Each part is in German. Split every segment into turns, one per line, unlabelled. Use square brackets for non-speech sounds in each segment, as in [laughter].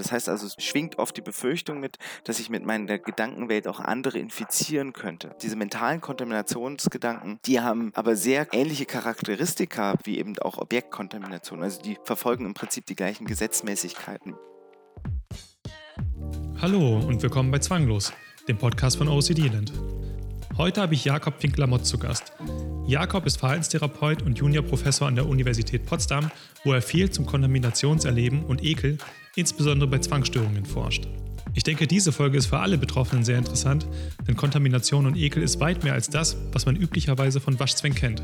Das heißt also, es schwingt oft die Befürchtung mit, dass ich mit meiner Gedankenwelt auch andere infizieren könnte. Diese mentalen Kontaminationsgedanken, die haben aber sehr ähnliche Charakteristika wie eben auch Objektkontamination. Also die verfolgen im Prinzip die gleichen Gesetzmäßigkeiten.
Hallo und willkommen bei Zwanglos, dem Podcast von OCD Land. Heute habe ich Jakob Finkler-Mott zu Gast. Jakob ist Verhaltenstherapeut und Juniorprofessor an der Universität Potsdam, wo er viel zum Kontaminationserleben und Ekel, insbesondere bei Zwangsstörungen, forscht. Ich denke, diese Folge ist für alle Betroffenen sehr interessant, denn Kontamination und Ekel ist weit mehr als das, was man üblicherweise von Waschzwängen kennt.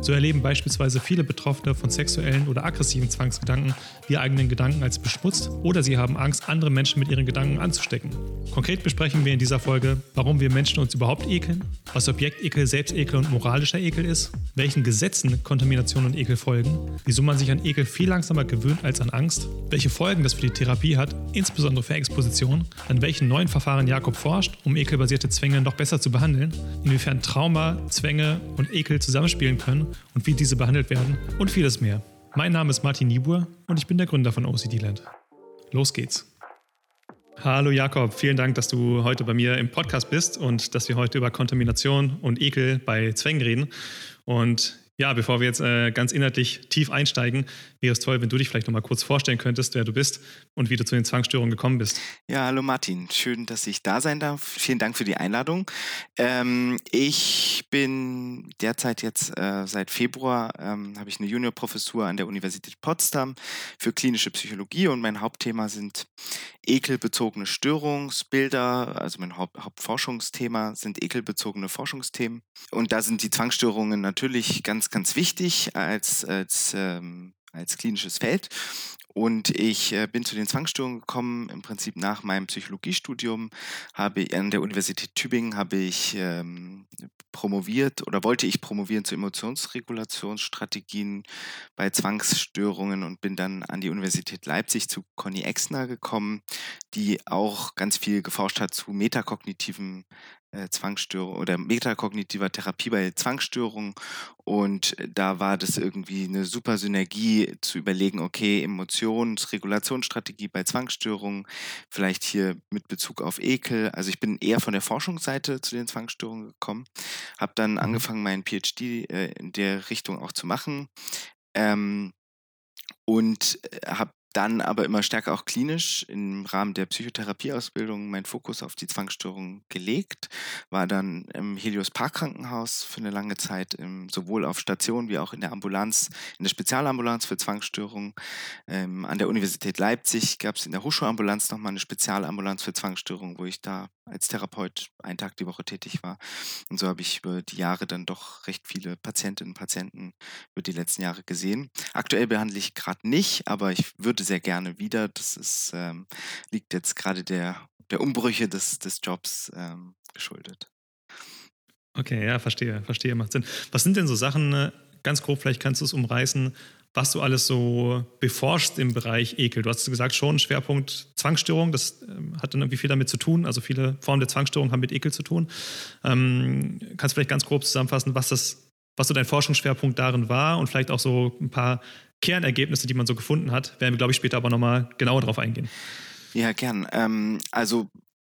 So erleben beispielsweise viele Betroffene von sexuellen oder aggressiven Zwangsgedanken die eigenen Gedanken als beschmutzt oder sie haben Angst, andere Menschen mit ihren Gedanken anzustecken. Konkret besprechen wir in dieser Folge, warum wir Menschen uns überhaupt ekeln, was Objektekel, Selbstekel und moralischer Ekel ist, welchen Gesetzen Kontamination und Ekel folgen, wieso man sich an Ekel viel langsamer gewöhnt als an Angst, welche Folgen das für die Therapie hat, insbesondere für Exposition, an welchen neuen Verfahren Jakob forscht, um ekelbasierte Zwänge noch besser zu behandeln, inwiefern Trauma, Zwänge und Ekel zusammenspielen können können und wie diese behandelt werden und vieles mehr. Mein Name ist Martin Niebuhr und ich bin der Gründer von OCD Land. Los geht's. Hallo Jakob, vielen Dank, dass du heute bei mir im Podcast bist und dass wir heute über Kontamination und Ekel bei Zwängen reden. Und ja, bevor wir jetzt äh, ganz inhaltlich tief einsteigen, wäre es toll, wenn du dich vielleicht noch mal kurz vorstellen könntest, wer du bist und wie du zu den Zwangsstörungen gekommen bist.
Ja, hallo Martin, schön, dass ich da sein darf. Vielen Dank für die Einladung. Ähm, ich bin derzeit jetzt äh, seit Februar ähm, habe ich eine Juniorprofessur an der Universität Potsdam für klinische Psychologie und mein Hauptthema sind ekelbezogene Störungsbilder. Also mein Haupt Hauptforschungsthema sind ekelbezogene Forschungsthemen und da sind die Zwangsstörungen natürlich ganz ganz, wichtig als, als, ähm, als klinisches Feld. Und ich äh, bin zu den Zwangsstörungen gekommen, im Prinzip nach meinem Psychologiestudium habe an der Universität Tübingen habe ich ähm, promoviert oder wollte ich promovieren zu Emotionsregulationsstrategien bei Zwangsstörungen und bin dann an die Universität Leipzig zu Conny Exner gekommen, die auch ganz viel geforscht hat zu metakognitiven äh, Zwangsstörung oder metakognitiver Therapie bei Zwangsstörungen. Und da war das irgendwie eine super Synergie zu überlegen, okay, Emotionsregulationsstrategie bei Zwangsstörungen, vielleicht hier mit Bezug auf Ekel. Also ich bin eher von der Forschungsseite zu den Zwangsstörungen gekommen, habe dann mhm. angefangen, meinen PhD äh, in der Richtung auch zu machen. Ähm, und äh, habe dann aber immer stärker auch klinisch im Rahmen der Psychotherapieausbildung meinen Fokus auf die Zwangsstörung gelegt, war dann im Helios Park Krankenhaus für eine lange Zeit im, sowohl auf Station wie auch in der Ambulanz, in der Spezialambulanz für Zwangsstörungen. Ähm, an der Universität Leipzig gab es in der Hochschulambulanz nochmal eine Spezialambulanz für Zwangsstörungen, wo ich da als Therapeut einen Tag die Woche tätig war. Und so habe ich über die Jahre dann doch recht viele Patientinnen und Patienten über die letzten Jahre gesehen. Aktuell behandle ich gerade nicht, aber ich würde sehr gerne wieder. Das ist, ähm, liegt jetzt gerade der, der Umbrüche des, des Jobs ähm, geschuldet.
Okay, ja, verstehe, verstehe, macht Sinn. Was sind denn so Sachen, äh, ganz grob, vielleicht kannst du es umreißen, was du alles so beforschst im Bereich Ekel. Du hast gesagt, schon Schwerpunkt Zwangsstörung, das ähm, hat dann irgendwie viel damit zu tun. Also viele Formen der Zwangsstörung haben mit Ekel zu tun. Ähm, kannst du vielleicht ganz grob zusammenfassen, was das, was so dein Forschungsschwerpunkt darin war und vielleicht auch so ein paar Kernergebnisse, die man so gefunden hat, werden wir, glaube ich, später aber nochmal genauer drauf eingehen.
Ja, gern. Ähm, also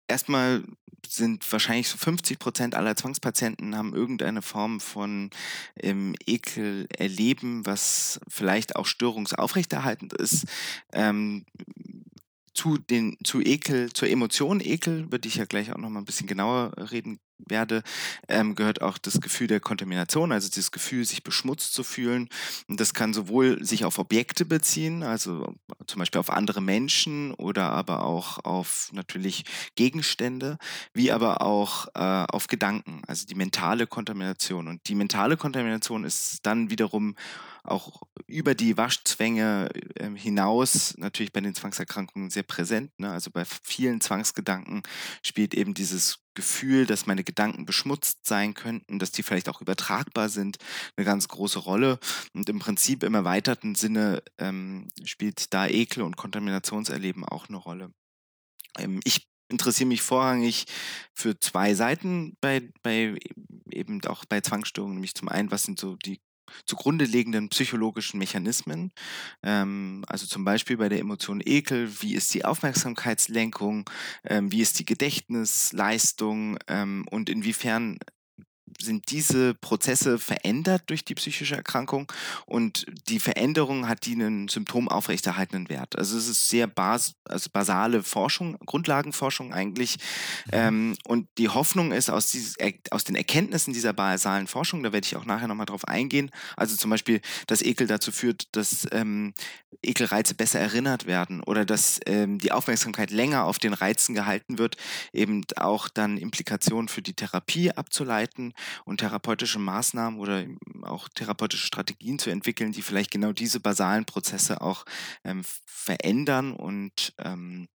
erstmal sind wahrscheinlich so 50 Prozent aller Zwangspatienten haben irgendeine Form von ähm, Ekel erleben, was vielleicht auch störungsaufrechterhaltend ist. Ähm, zu den zu Ekel, zur Emotion Ekel würde ich ja gleich auch noch mal ein bisschen genauer reden werde, ähm, gehört auch das Gefühl der Kontamination, also dieses Gefühl, sich beschmutzt zu fühlen. Und das kann sowohl sich auf Objekte beziehen, also zum Beispiel auf andere Menschen oder aber auch auf natürlich Gegenstände, wie aber auch äh, auf Gedanken, also die mentale Kontamination. Und die mentale Kontamination ist dann wiederum auch über die Waschzwänge äh, hinaus natürlich bei den Zwangserkrankungen sehr präsent. Ne? Also bei vielen Zwangsgedanken spielt eben dieses Gefühl, dass meine Gedanken beschmutzt sein könnten, dass die vielleicht auch übertragbar sind, eine ganz große Rolle. Und im Prinzip im erweiterten Sinne ähm, spielt da Ekel und Kontaminationserleben auch eine Rolle. Ähm, ich interessiere mich vorrangig für zwei Seiten bei, bei eben auch bei Zwangsstörungen, nämlich zum einen, was sind so die zugrunde liegenden psychologischen Mechanismen. Ähm, also zum Beispiel bei der Emotion Ekel, wie ist die Aufmerksamkeitslenkung, ähm, wie ist die Gedächtnisleistung ähm, und inwiefern sind diese Prozesse verändert durch die psychische Erkrankung und die Veränderung hat die einen symptomaufrechterhaltenden Wert. Also es ist sehr bas also basale Forschung, Grundlagenforschung eigentlich. Mhm. Ähm, und die Hoffnung ist aus, dieses, aus den Erkenntnissen dieser basalen Forschung, da werde ich auch nachher nochmal drauf eingehen, also zum Beispiel, dass Ekel dazu führt, dass ähm, Ekelreize besser erinnert werden oder dass ähm, die Aufmerksamkeit länger auf den Reizen gehalten wird, eben auch dann Implikationen für die Therapie abzuleiten und therapeutische Maßnahmen oder auch therapeutische Strategien zu entwickeln, die vielleicht genau diese basalen Prozesse auch ähm, verändern und ähm,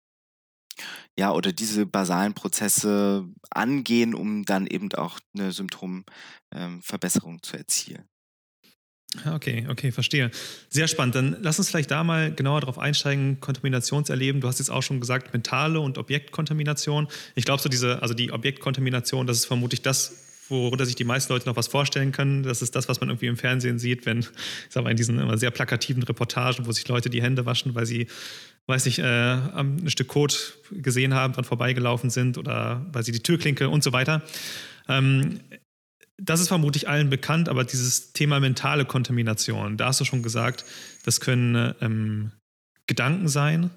ja, oder diese basalen Prozesse angehen, um dann eben auch eine Symptomverbesserung ähm, zu erzielen.
Ah, okay, okay, verstehe. Sehr spannend. Dann lass uns vielleicht da mal genauer drauf einsteigen. Kontaminationserleben. Du hast jetzt auch schon gesagt, mentale und Objektkontamination. Ich glaube, so diese, also die Objektkontamination, das ist vermutlich das, worunter sich die meisten Leute noch was vorstellen können. Das ist das, was man irgendwie im Fernsehen sieht, wenn, ich sag mal, in diesen immer sehr plakativen Reportagen, wo sich Leute die Hände waschen, weil sie, weiß ich, äh, ein Stück Kot gesehen haben, dran vorbeigelaufen sind oder weil sie die Türklinke und so weiter. Ähm, das ist vermutlich allen bekannt, aber dieses Thema mentale Kontamination, da hast du schon gesagt, das können ähm, Gedanken sein.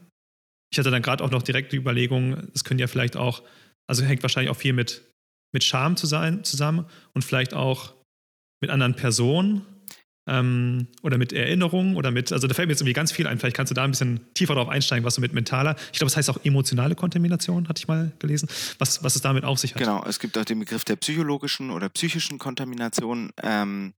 Ich hatte dann gerade auch noch direkt die Überlegung, es können ja vielleicht auch, also hängt wahrscheinlich auch viel mit mit Scham zu sein, zusammen und vielleicht auch mit anderen Personen ähm, oder mit Erinnerungen oder mit, also da fällt mir jetzt irgendwie ganz viel ein. Vielleicht kannst du da ein bisschen tiefer drauf einsteigen, was du mit mentaler, ich glaube, es das heißt auch emotionale Kontamination, hatte ich mal gelesen, was, was es damit auf sich hat.
Genau, es gibt auch den Begriff der psychologischen oder psychischen Kontamination. Ähm,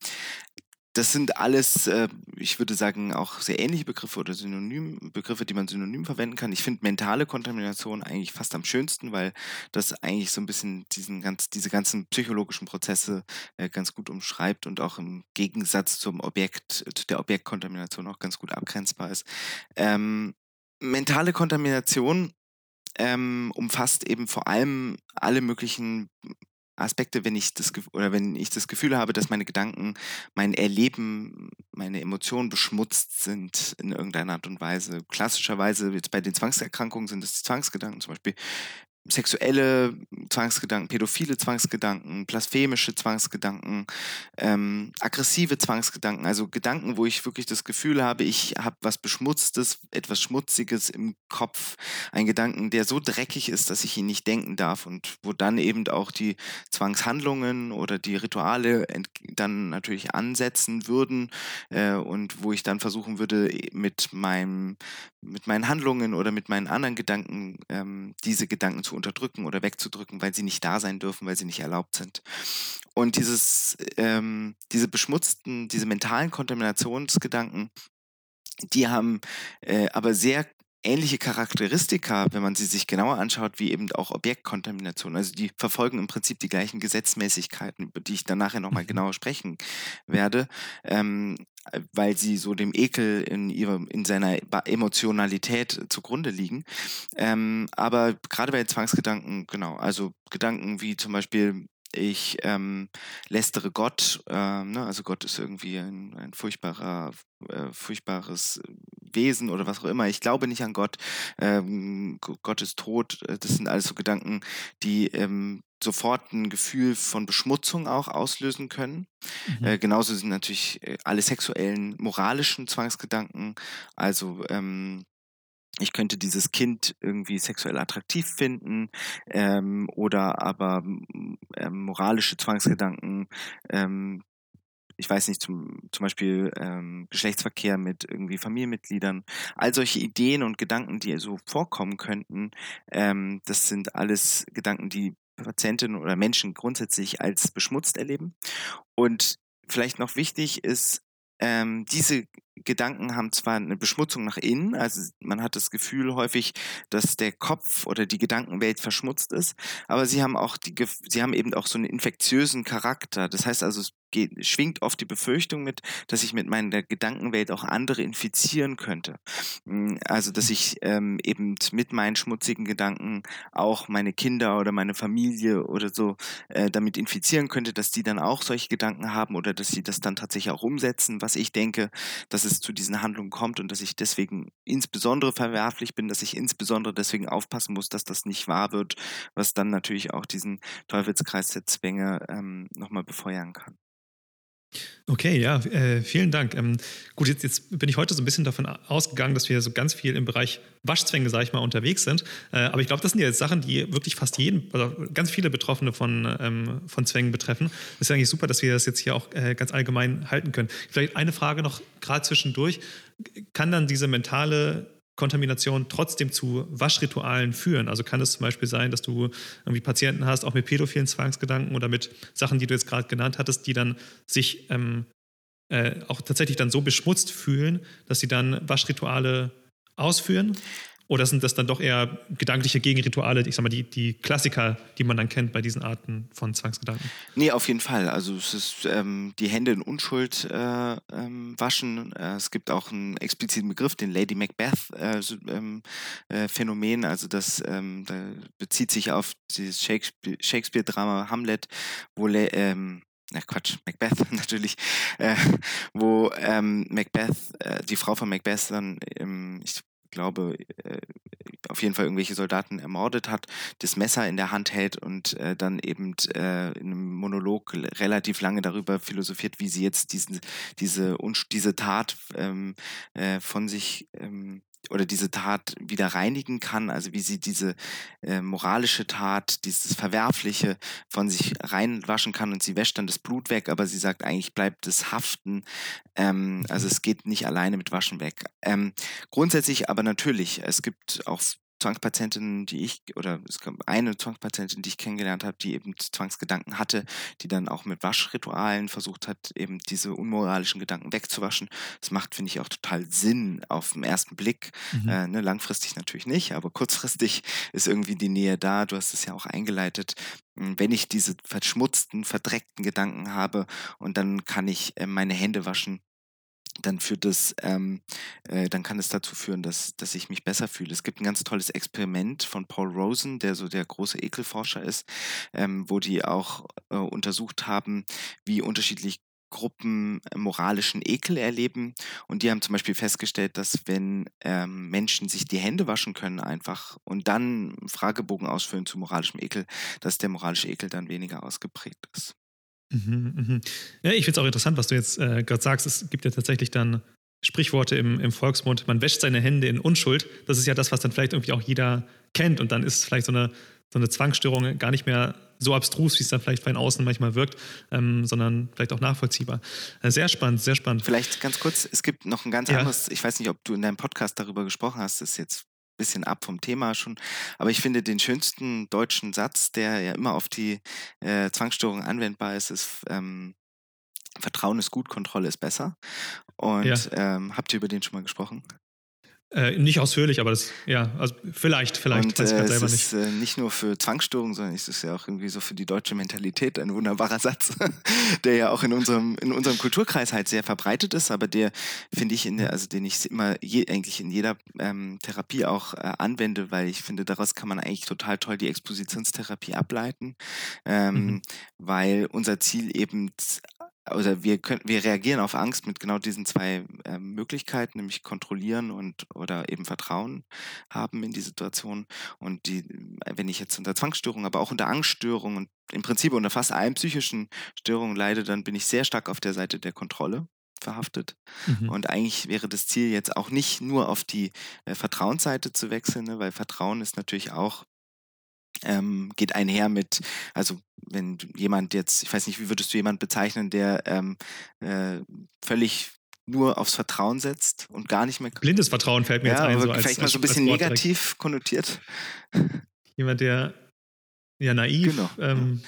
das sind alles, äh, ich würde sagen, auch sehr ähnliche Begriffe oder Synonym, Begriffe, die man synonym verwenden kann. Ich finde mentale Kontamination eigentlich fast am schönsten, weil das eigentlich so ein bisschen diesen ganz, diese ganzen psychologischen Prozesse äh, ganz gut umschreibt und auch im Gegensatz zum Objekt, der Objektkontamination auch ganz gut abgrenzbar ist. Ähm, mentale Kontamination ähm, umfasst eben vor allem alle möglichen Aspekte, wenn ich das oder wenn ich das Gefühl habe, dass meine Gedanken, mein Erleben, meine Emotionen beschmutzt sind in irgendeiner Art und Weise. Klassischerweise jetzt bei den Zwangserkrankungen sind es die Zwangsgedanken, zum Beispiel sexuelle Zwangsgedanken, pädophile Zwangsgedanken, blasphemische Zwangsgedanken, ähm, aggressive Zwangsgedanken, also Gedanken, wo ich wirklich das Gefühl habe, ich habe was Beschmutztes, etwas Schmutziges im Kopf, ein Gedanken, der so dreckig ist, dass ich ihn nicht denken darf und wo dann eben auch die Zwangshandlungen oder die Rituale dann natürlich ansetzen würden äh, und wo ich dann versuchen würde, mit meinem, mit meinen Handlungen oder mit meinen anderen Gedanken ähm, diese Gedanken zu unterdrücken oder wegzudrücken, weil sie nicht da sein dürfen, weil sie nicht erlaubt sind. Und dieses, ähm, diese beschmutzten, diese mentalen Kontaminationsgedanken, die haben äh, aber sehr ähnliche Charakteristika, wenn man sie sich genauer anschaut, wie eben auch Objektkontamination. Also die verfolgen im Prinzip die gleichen Gesetzmäßigkeiten, über die ich dann nachher nochmal mhm. genauer sprechen werde, ähm, weil sie so dem Ekel in, ihrem, in seiner Emotionalität zugrunde liegen. Ähm, aber gerade bei Zwangsgedanken, genau, also Gedanken wie zum Beispiel ich ähm, lästere Gott, äh, ne? also Gott ist irgendwie ein, ein furchtbarer, äh, furchtbares Wesen oder was auch immer. Ich glaube nicht an Gott. Ähm, Gott ist tot. Äh, das sind alles so Gedanken, die ähm, sofort ein Gefühl von Beschmutzung auch auslösen können. Mhm. Äh, genauso sind natürlich äh, alle sexuellen, moralischen Zwangsgedanken, also ähm, ich könnte dieses Kind irgendwie sexuell attraktiv finden ähm, oder aber ähm, moralische Zwangsgedanken, ähm, ich weiß nicht, zum, zum Beispiel ähm, Geschlechtsverkehr mit irgendwie Familienmitgliedern, all solche Ideen und Gedanken, die so vorkommen könnten, ähm, das sind alles Gedanken, die Patientinnen oder Menschen grundsätzlich als beschmutzt erleben. Und vielleicht noch wichtig ist, ähm, diese Gedanken haben zwar eine Beschmutzung nach innen, also man hat das Gefühl häufig, dass der Kopf oder die Gedankenwelt verschmutzt ist, aber sie haben auch die, sie haben eben auch so einen infektiösen Charakter. Das heißt also, es geht, schwingt oft die Befürchtung mit, dass ich mit meiner Gedankenwelt auch andere infizieren könnte. Hm, also, dass ich ähm, eben mit meinen schmutzigen Gedanken auch meine Kinder oder meine Familie oder so äh, damit infizieren könnte, dass die dann auch solche Gedanken haben oder dass sie das dann tatsächlich auch umsetzen, was ich denke, dass es zu diesen Handlungen kommt und dass ich deswegen insbesondere verwerflich bin, dass ich insbesondere deswegen aufpassen muss, dass das nicht wahr wird, was dann natürlich auch diesen Teufelskreis der Zwänge ähm, nochmal befeuern kann.
Okay, ja, äh, vielen Dank. Ähm, gut, jetzt, jetzt, bin ich heute so ein bisschen davon ausgegangen, dass wir so ganz viel im Bereich Waschzwänge, sage ich mal, unterwegs sind. Äh, aber ich glaube, das sind ja jetzt Sachen, die wirklich fast jeden, also ganz viele Betroffene von, ähm, von Zwängen betreffen. Das ist ja eigentlich super, dass wir das jetzt hier auch äh, ganz allgemein halten können. Vielleicht eine Frage noch gerade zwischendurch. Kann dann diese mentale Kontamination trotzdem zu Waschritualen führen. Also kann es zum Beispiel sein, dass du irgendwie Patienten hast, auch mit pädophilen Zwangsgedanken oder mit Sachen, die du jetzt gerade genannt hattest, die dann sich ähm, äh, auch tatsächlich dann so beschmutzt fühlen, dass sie dann Waschrituale ausführen. Oder sind das dann doch eher gedankliche Gegenrituale, ich sag mal, die, die Klassiker, die man dann kennt bei diesen Arten von Zwangsgedanken?
Nee, auf jeden Fall. Also es ist ähm, die Hände in Unschuld äh, ähm, waschen. Äh, es gibt auch einen expliziten Begriff, den Lady Macbeth äh, äh Phänomen. Also das ähm, da bezieht sich auf dieses Shakespeare-Drama Hamlet, wo Le ähm, na Quatsch, Macbeth [laughs] natürlich, äh, wo ähm, Macbeth, äh, die Frau von Macbeth dann, ähm, ich glaube, äh, auf jeden Fall irgendwelche Soldaten ermordet hat, das Messer in der Hand hält und äh, dann eben äh, in einem Monolog relativ lange darüber philosophiert, wie sie jetzt diesen, diese, diese Tat ähm, äh, von sich ähm, oder diese Tat wieder reinigen kann, also wie sie diese äh, moralische Tat, dieses Verwerfliche von sich reinwaschen kann und sie wäscht dann das Blut weg, aber sie sagt, eigentlich bleibt es haften. Ähm, also es geht nicht alleine mit Waschen weg. Ähm, grundsätzlich aber natürlich, es gibt auch Zwangspatientinnen, die ich, oder es gab eine Zwangspatientin, die ich kennengelernt habe, die eben Zwangsgedanken hatte, die dann auch mit Waschritualen versucht hat, eben diese unmoralischen Gedanken wegzuwaschen. Das macht, finde ich, auch total Sinn auf den ersten Blick. Mhm. Äh, ne, langfristig natürlich nicht, aber kurzfristig ist irgendwie die Nähe da. Du hast es ja auch eingeleitet. Hm, wenn ich diese verschmutzten, verdreckten Gedanken habe und dann kann ich äh, meine Hände waschen, dann führt das, ähm, äh, dann kann es dazu führen, dass, dass ich mich besser fühle. Es gibt ein ganz tolles Experiment von Paul Rosen, der so der große Ekelforscher ist, ähm, wo die auch äh, untersucht haben, wie unterschiedlich Gruppen moralischen Ekel erleben. Und die haben zum Beispiel festgestellt, dass wenn ähm, Menschen sich die Hände waschen können einfach und dann Fragebogen ausfüllen zu moralischem Ekel, dass der moralische Ekel dann weniger ausgeprägt ist.
Mhm, mhm. Ja, ich finde es auch interessant, was du jetzt äh, gerade sagst. Es gibt ja tatsächlich dann Sprichworte im, im Volksmund, man wäscht seine Hände in Unschuld. Das ist ja das, was dann vielleicht irgendwie auch jeder kennt. Und dann ist vielleicht so eine, so eine Zwangsstörung gar nicht mehr so abstrus, wie es dann vielleicht von außen manchmal wirkt, ähm, sondern vielleicht auch nachvollziehbar. Äh, sehr spannend, sehr spannend.
Vielleicht ganz kurz, es gibt noch ein ganz ja. anderes, ich weiß nicht, ob du in deinem Podcast darüber gesprochen hast, das ist jetzt bisschen ab vom Thema schon. Aber ich finde den schönsten deutschen Satz, der ja immer auf die äh, Zwangsstörung anwendbar ist, ist ähm, Vertrauen ist gut, Kontrolle ist besser. Und ja. ähm, habt ihr über den schon mal gesprochen?
Äh, nicht ausführlich, aber das, ja, also vielleicht, vielleicht.
Und, weiß ich äh, selber es ist nicht. Äh, nicht nur für Zwangsstörungen, sondern es ist ja auch irgendwie so für die deutsche Mentalität ein wunderbarer [laughs] Satz, der ja auch in unserem, in unserem Kulturkreis halt sehr verbreitet ist, aber der, finde ich, in der, also den ich immer je, eigentlich in jeder ähm, Therapie auch äh, anwende, weil ich finde, daraus kann man eigentlich total toll die Expositionstherapie ableiten, ähm, mhm. weil unser Ziel eben oder wir können, wir reagieren auf Angst mit genau diesen zwei äh, Möglichkeiten, nämlich kontrollieren und oder eben Vertrauen haben in die Situation. Und die, wenn ich jetzt unter Zwangsstörung, aber auch unter Angststörung und im Prinzip unter fast allen psychischen Störungen leide, dann bin ich sehr stark auf der Seite der Kontrolle verhaftet. Mhm. Und eigentlich wäre das Ziel jetzt auch nicht nur auf die äh, Vertrauensseite zu wechseln, ne, weil Vertrauen ist natürlich auch ähm, geht einher mit, also wenn jemand jetzt, ich weiß nicht, wie würdest du jemanden bezeichnen, der ähm, äh, völlig nur aufs Vertrauen setzt und gar nicht mehr.
Blindes Vertrauen fällt mir ja, jetzt ein.
So als, vielleicht mal so ein bisschen negativ direkt. konnotiert.
Jemand, der ja naiv.
Genau.
Ähm,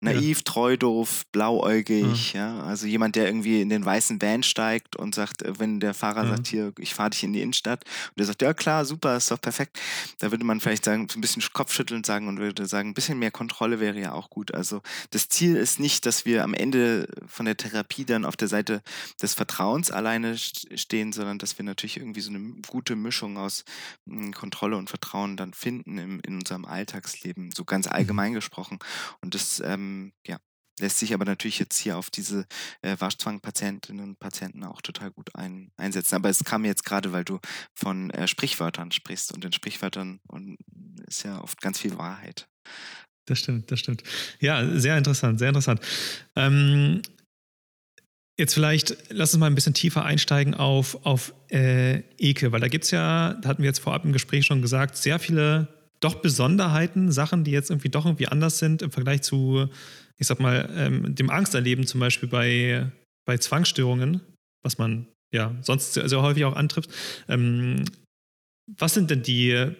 naiv, ja. treu, doof, blauäugig, ja. ja. Also jemand, der irgendwie in den weißen Van steigt und sagt, äh, wenn der Fahrer ja. sagt, hier, ich fahre dich in die Innenstadt und der sagt, ja klar, super, ist doch perfekt, da würde man vielleicht sagen, so ein bisschen Kopfschütteln sagen und würde sagen, ein bisschen mehr Kontrolle wäre ja auch gut. Also das Ziel ist nicht, dass wir am Ende von der Therapie dann auf der Seite des Vertrauens alleine stehen, sondern dass wir natürlich irgendwie so eine gute Mischung aus hm, Kontrolle und Vertrauen dann finden im, in unserem Alltagsleben, so ganz mhm. allgemein gesprochen. Und das, ähm, ja, lässt sich aber natürlich jetzt hier auf diese äh, Waschzwangpatientinnen und Patienten auch total gut ein, einsetzen. Aber es kam jetzt gerade, weil du von äh, Sprichwörtern sprichst und in Sprichwörtern und ist ja oft ganz viel Wahrheit.
Das stimmt, das stimmt. Ja, sehr interessant, sehr interessant. Ähm, Jetzt vielleicht, lass uns mal ein bisschen tiefer einsteigen auf, auf äh, Ekel, weil da gibt es ja, da hatten wir jetzt vorab im Gespräch schon gesagt, sehr viele doch Besonderheiten, Sachen, die jetzt irgendwie doch irgendwie anders sind im Vergleich zu, ich sag mal, ähm, dem Angsterleben zum Beispiel bei, bei Zwangsstörungen, was man ja sonst sehr, häufig auch antrifft. Ähm, was sind denn die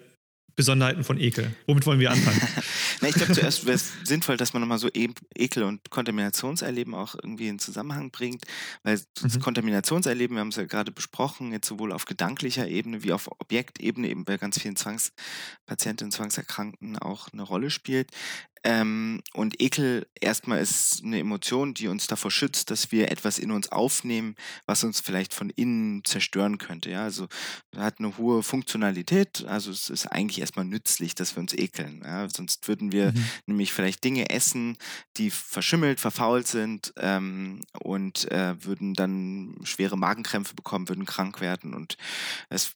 Besonderheiten von Ekel? Womit wollen wir anfangen? [laughs]
Na, ich glaube, zuerst wäre es sinnvoll, dass man nochmal so e Ekel und Kontaminationserleben auch irgendwie in Zusammenhang bringt, weil das mhm. Kontaminationserleben, wir haben es ja gerade besprochen, jetzt sowohl auf gedanklicher Ebene wie auf Objektebene, eben bei ganz vielen Zwangspatientinnen, Zwangserkrankten auch eine Rolle spielt. Ähm, und Ekel erstmal ist eine Emotion, die uns davor schützt, dass wir etwas in uns aufnehmen, was uns vielleicht von innen zerstören könnte. Ja? Also hat eine hohe Funktionalität, also es ist eigentlich erstmal nützlich, dass wir uns ekeln. Ja? Sonst würden wir mhm. nämlich vielleicht Dinge essen, die verschimmelt, verfault sind ähm, und äh, würden dann schwere Magenkrämpfe bekommen, würden krank werden und es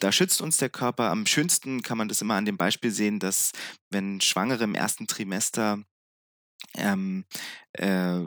da schützt uns der Körper. Am schönsten kann man das immer an dem Beispiel sehen, dass wenn Schwangere im ersten Trimester ähm, äh,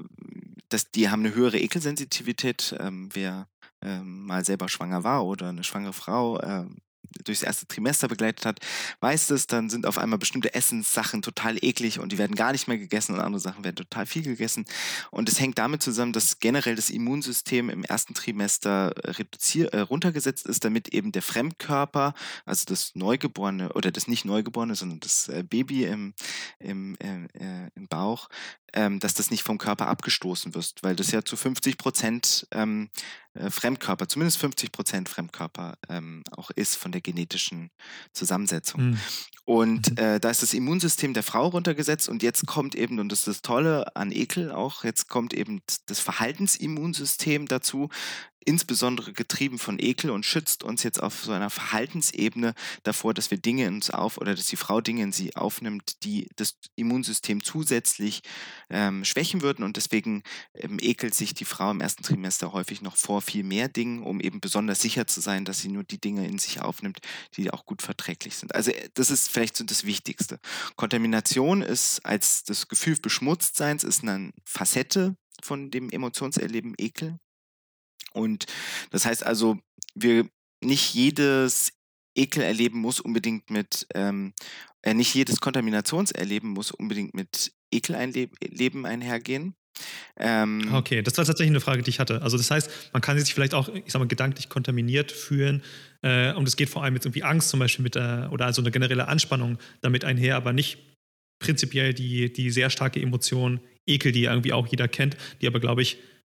dass die haben eine höhere Ekelsensitivität. Ähm, wer ähm, mal selber schwanger war oder eine schwangere Frau, ähm, durchs erste Trimester begleitet hat, weiß es, dann sind auf einmal bestimmte Essenssachen total eklig und die werden gar nicht mehr gegessen und andere Sachen werden total viel gegessen. Und es hängt damit zusammen, dass generell das Immunsystem im ersten Trimester reduzier äh, runtergesetzt ist, damit eben der Fremdkörper, also das Neugeborene oder das nicht Neugeborene, sondern das äh, Baby im, im, äh, äh im Bauch, ähm, dass das nicht vom Körper abgestoßen wird, weil das ja zu 50 Prozent ähm, äh, Fremdkörper, zumindest 50 Prozent Fremdkörper ähm, auch ist von der genetischen Zusammensetzung. Mhm. Und äh, da ist das Immunsystem der Frau runtergesetzt und jetzt kommt eben, und das ist das Tolle an Ekel auch, jetzt kommt eben das Verhaltensimmunsystem dazu, insbesondere getrieben von Ekel und schützt uns jetzt auf so einer Verhaltensebene davor, dass wir Dinge in uns auf oder dass die Frau Dinge in sie aufnimmt, die das Immunsystem zusätzlich ähm, schwächen würden und deswegen ähm, ekelt sich die Frau im ersten Trimester häufig noch vor viel mehr Dingen, um eben besonders sicher zu sein, dass sie nur die Dinge in sich aufnimmt, die auch gut verträglich sind. Also äh, das ist vielleicht so das Wichtigste. Kontamination ist als das Gefühl Beschmutztseins ist eine Facette von dem Emotionserleben Ekel. Und das heißt also, wir nicht jedes Ekelerleben muss unbedingt mit, ähm, äh, nicht jedes Kontaminationserleben muss unbedingt mit Ekelerleben einhergehen.
Ähm, okay, das war tatsächlich eine Frage, die ich hatte. Also das heißt, man kann sich vielleicht auch, ich sag mal, gedanklich kontaminiert fühlen äh, und es geht vor allem jetzt irgendwie Angst zum Beispiel mit äh, oder also eine generelle Anspannung damit einher, aber nicht prinzipiell die, die sehr starke Emotion Ekel, die irgendwie auch jeder kennt, die aber, glaube ich,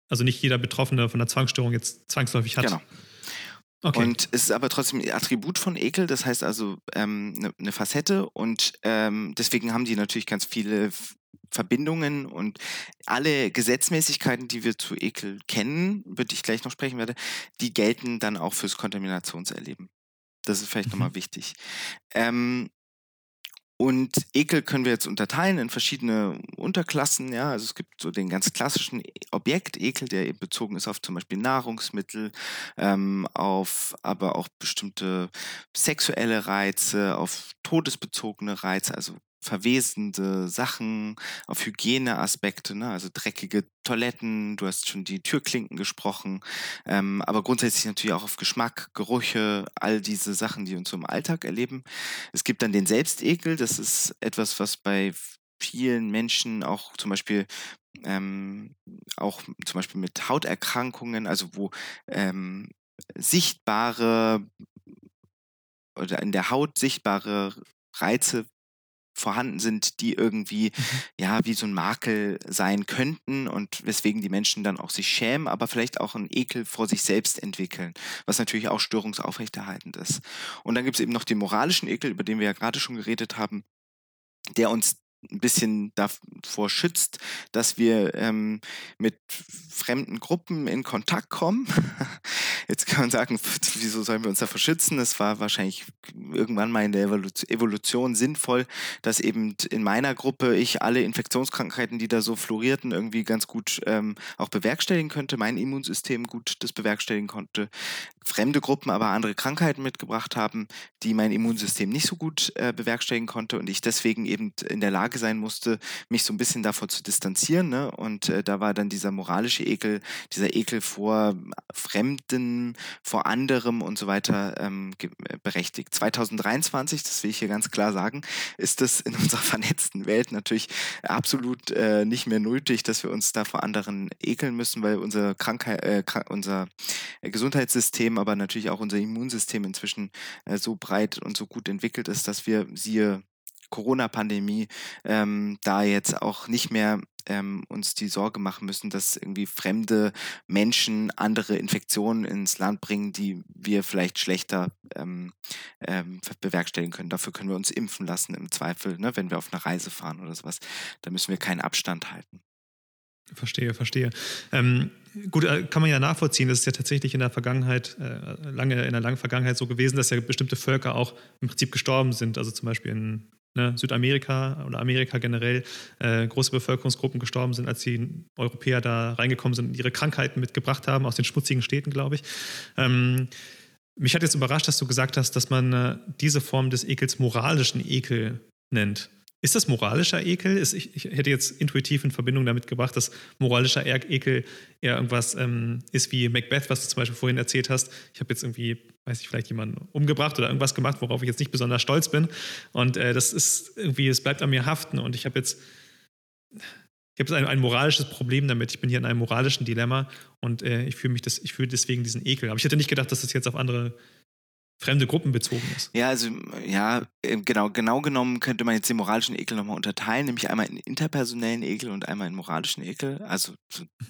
also nicht jeder Betroffene von einer Zwangsstörung jetzt zwangsläufig hat. Genau.
Okay. Und es ist aber trotzdem ein Attribut von Ekel, das heißt also ähm, eine, eine Facette und ähm, deswegen haben die natürlich ganz viele Verbindungen und alle Gesetzmäßigkeiten, die wir zu Ekel kennen, über die ich gleich noch sprechen werde, die gelten dann auch fürs Kontaminationserleben. Das ist vielleicht mhm. nochmal wichtig. Ähm, und Ekel können wir jetzt unterteilen in verschiedene Unterklassen. Ja, also es gibt so den ganz klassischen Objektekel, der eben bezogen ist auf zum Beispiel Nahrungsmittel, ähm, auf aber auch bestimmte sexuelle Reize, auf todesbezogene Reize, also verwesende Sachen, auf Hygieneaspekte, ne? also dreckige Toiletten, du hast schon die Türklinken gesprochen, ähm, aber grundsätzlich natürlich auch auf Geschmack, Gerüche, all diese Sachen, die uns so im Alltag erleben. Es gibt dann den Selbstekel, das ist etwas, was bei vielen Menschen auch zum Beispiel ähm, auch zum Beispiel mit Hauterkrankungen, also wo ähm, sichtbare oder in der Haut sichtbare Reize vorhanden sind, die irgendwie mhm. ja wie so ein Makel sein könnten und weswegen die Menschen dann auch sich schämen, aber vielleicht auch einen Ekel vor sich selbst entwickeln, was natürlich auch störungsaufrechterhaltend ist. Und dann gibt es eben noch den moralischen Ekel, über den wir ja gerade schon geredet haben, der uns ein bisschen davor schützt, dass wir ähm, mit fremden Gruppen in Kontakt kommen. [laughs] Jetzt kann man sagen, [laughs] wieso sollen wir uns davor schützen? Es war wahrscheinlich irgendwann mal in der Evolution sinnvoll, dass eben in meiner Gruppe ich alle Infektionskrankheiten, die da so florierten, irgendwie ganz gut ähm, auch bewerkstelligen könnte, mein Immunsystem gut das bewerkstelligen konnte. Fremde Gruppen aber andere Krankheiten mitgebracht haben, die mein Immunsystem nicht so gut äh, bewerkstelligen konnte und ich deswegen eben in der Lage sein musste, mich so ein bisschen davor zu distanzieren. Ne? Und äh, da war dann dieser moralische Ekel, dieser Ekel vor Fremden, vor anderem und so weiter ähm, äh, berechtigt. 2023, das will ich hier ganz klar sagen, ist es in [laughs] unserer vernetzten Welt natürlich absolut äh, nicht mehr nötig, dass wir uns da vor anderen ekeln müssen, weil unser Krankheit, äh, unser Gesundheitssystem, aber natürlich auch unser Immunsystem inzwischen äh, so breit und so gut entwickelt ist, dass wir siehe Corona-Pandemie ähm, da jetzt auch nicht mehr ähm, uns die Sorge machen müssen, dass irgendwie fremde Menschen andere Infektionen ins Land bringen, die wir vielleicht schlechter ähm, ähm, bewerkstelligen können. Dafür können wir uns impfen lassen im Zweifel, ne, wenn wir auf eine Reise fahren oder sowas. Da müssen wir keinen Abstand halten.
Verstehe, verstehe. Ähm, gut, äh, kann man ja nachvollziehen. Das ist ja tatsächlich in der Vergangenheit, äh, lange in der langen Vergangenheit so gewesen, dass ja bestimmte Völker auch im Prinzip gestorben sind. Also zum Beispiel in ne, Südamerika oder Amerika generell äh, große Bevölkerungsgruppen gestorben sind, als die Europäer da reingekommen sind und ihre Krankheiten mitgebracht haben aus den schmutzigen Städten, glaube ich. Ähm, mich hat jetzt überrascht, dass du gesagt hast, dass man äh, diese Form des Ekels moralischen Ekel nennt. Ist das moralischer Ekel? Ist, ich, ich, hätte jetzt intuitiv in Verbindung damit gebracht, dass moralischer Ekel eher irgendwas ähm, ist wie Macbeth, was du zum Beispiel vorhin erzählt hast. Ich habe jetzt irgendwie, weiß ich, vielleicht jemanden umgebracht oder irgendwas gemacht, worauf ich jetzt nicht besonders stolz bin. Und äh, das ist irgendwie, es bleibt an mir haften. Und ich habe jetzt, ich habe ein, ein, moralisches Problem damit. Ich bin hier in einem moralischen Dilemma und äh, ich fühle mich das, ich fühle deswegen diesen Ekel. Aber ich hätte nicht gedacht, dass das jetzt auf andere fremde Gruppen bezogen ist.
Ja, also ja, ähm, genau, genau genommen könnte man jetzt den moralischen Ekel nochmal unterteilen, nämlich einmal in interpersonellen Ekel und einmal in moralischen Ekel. Also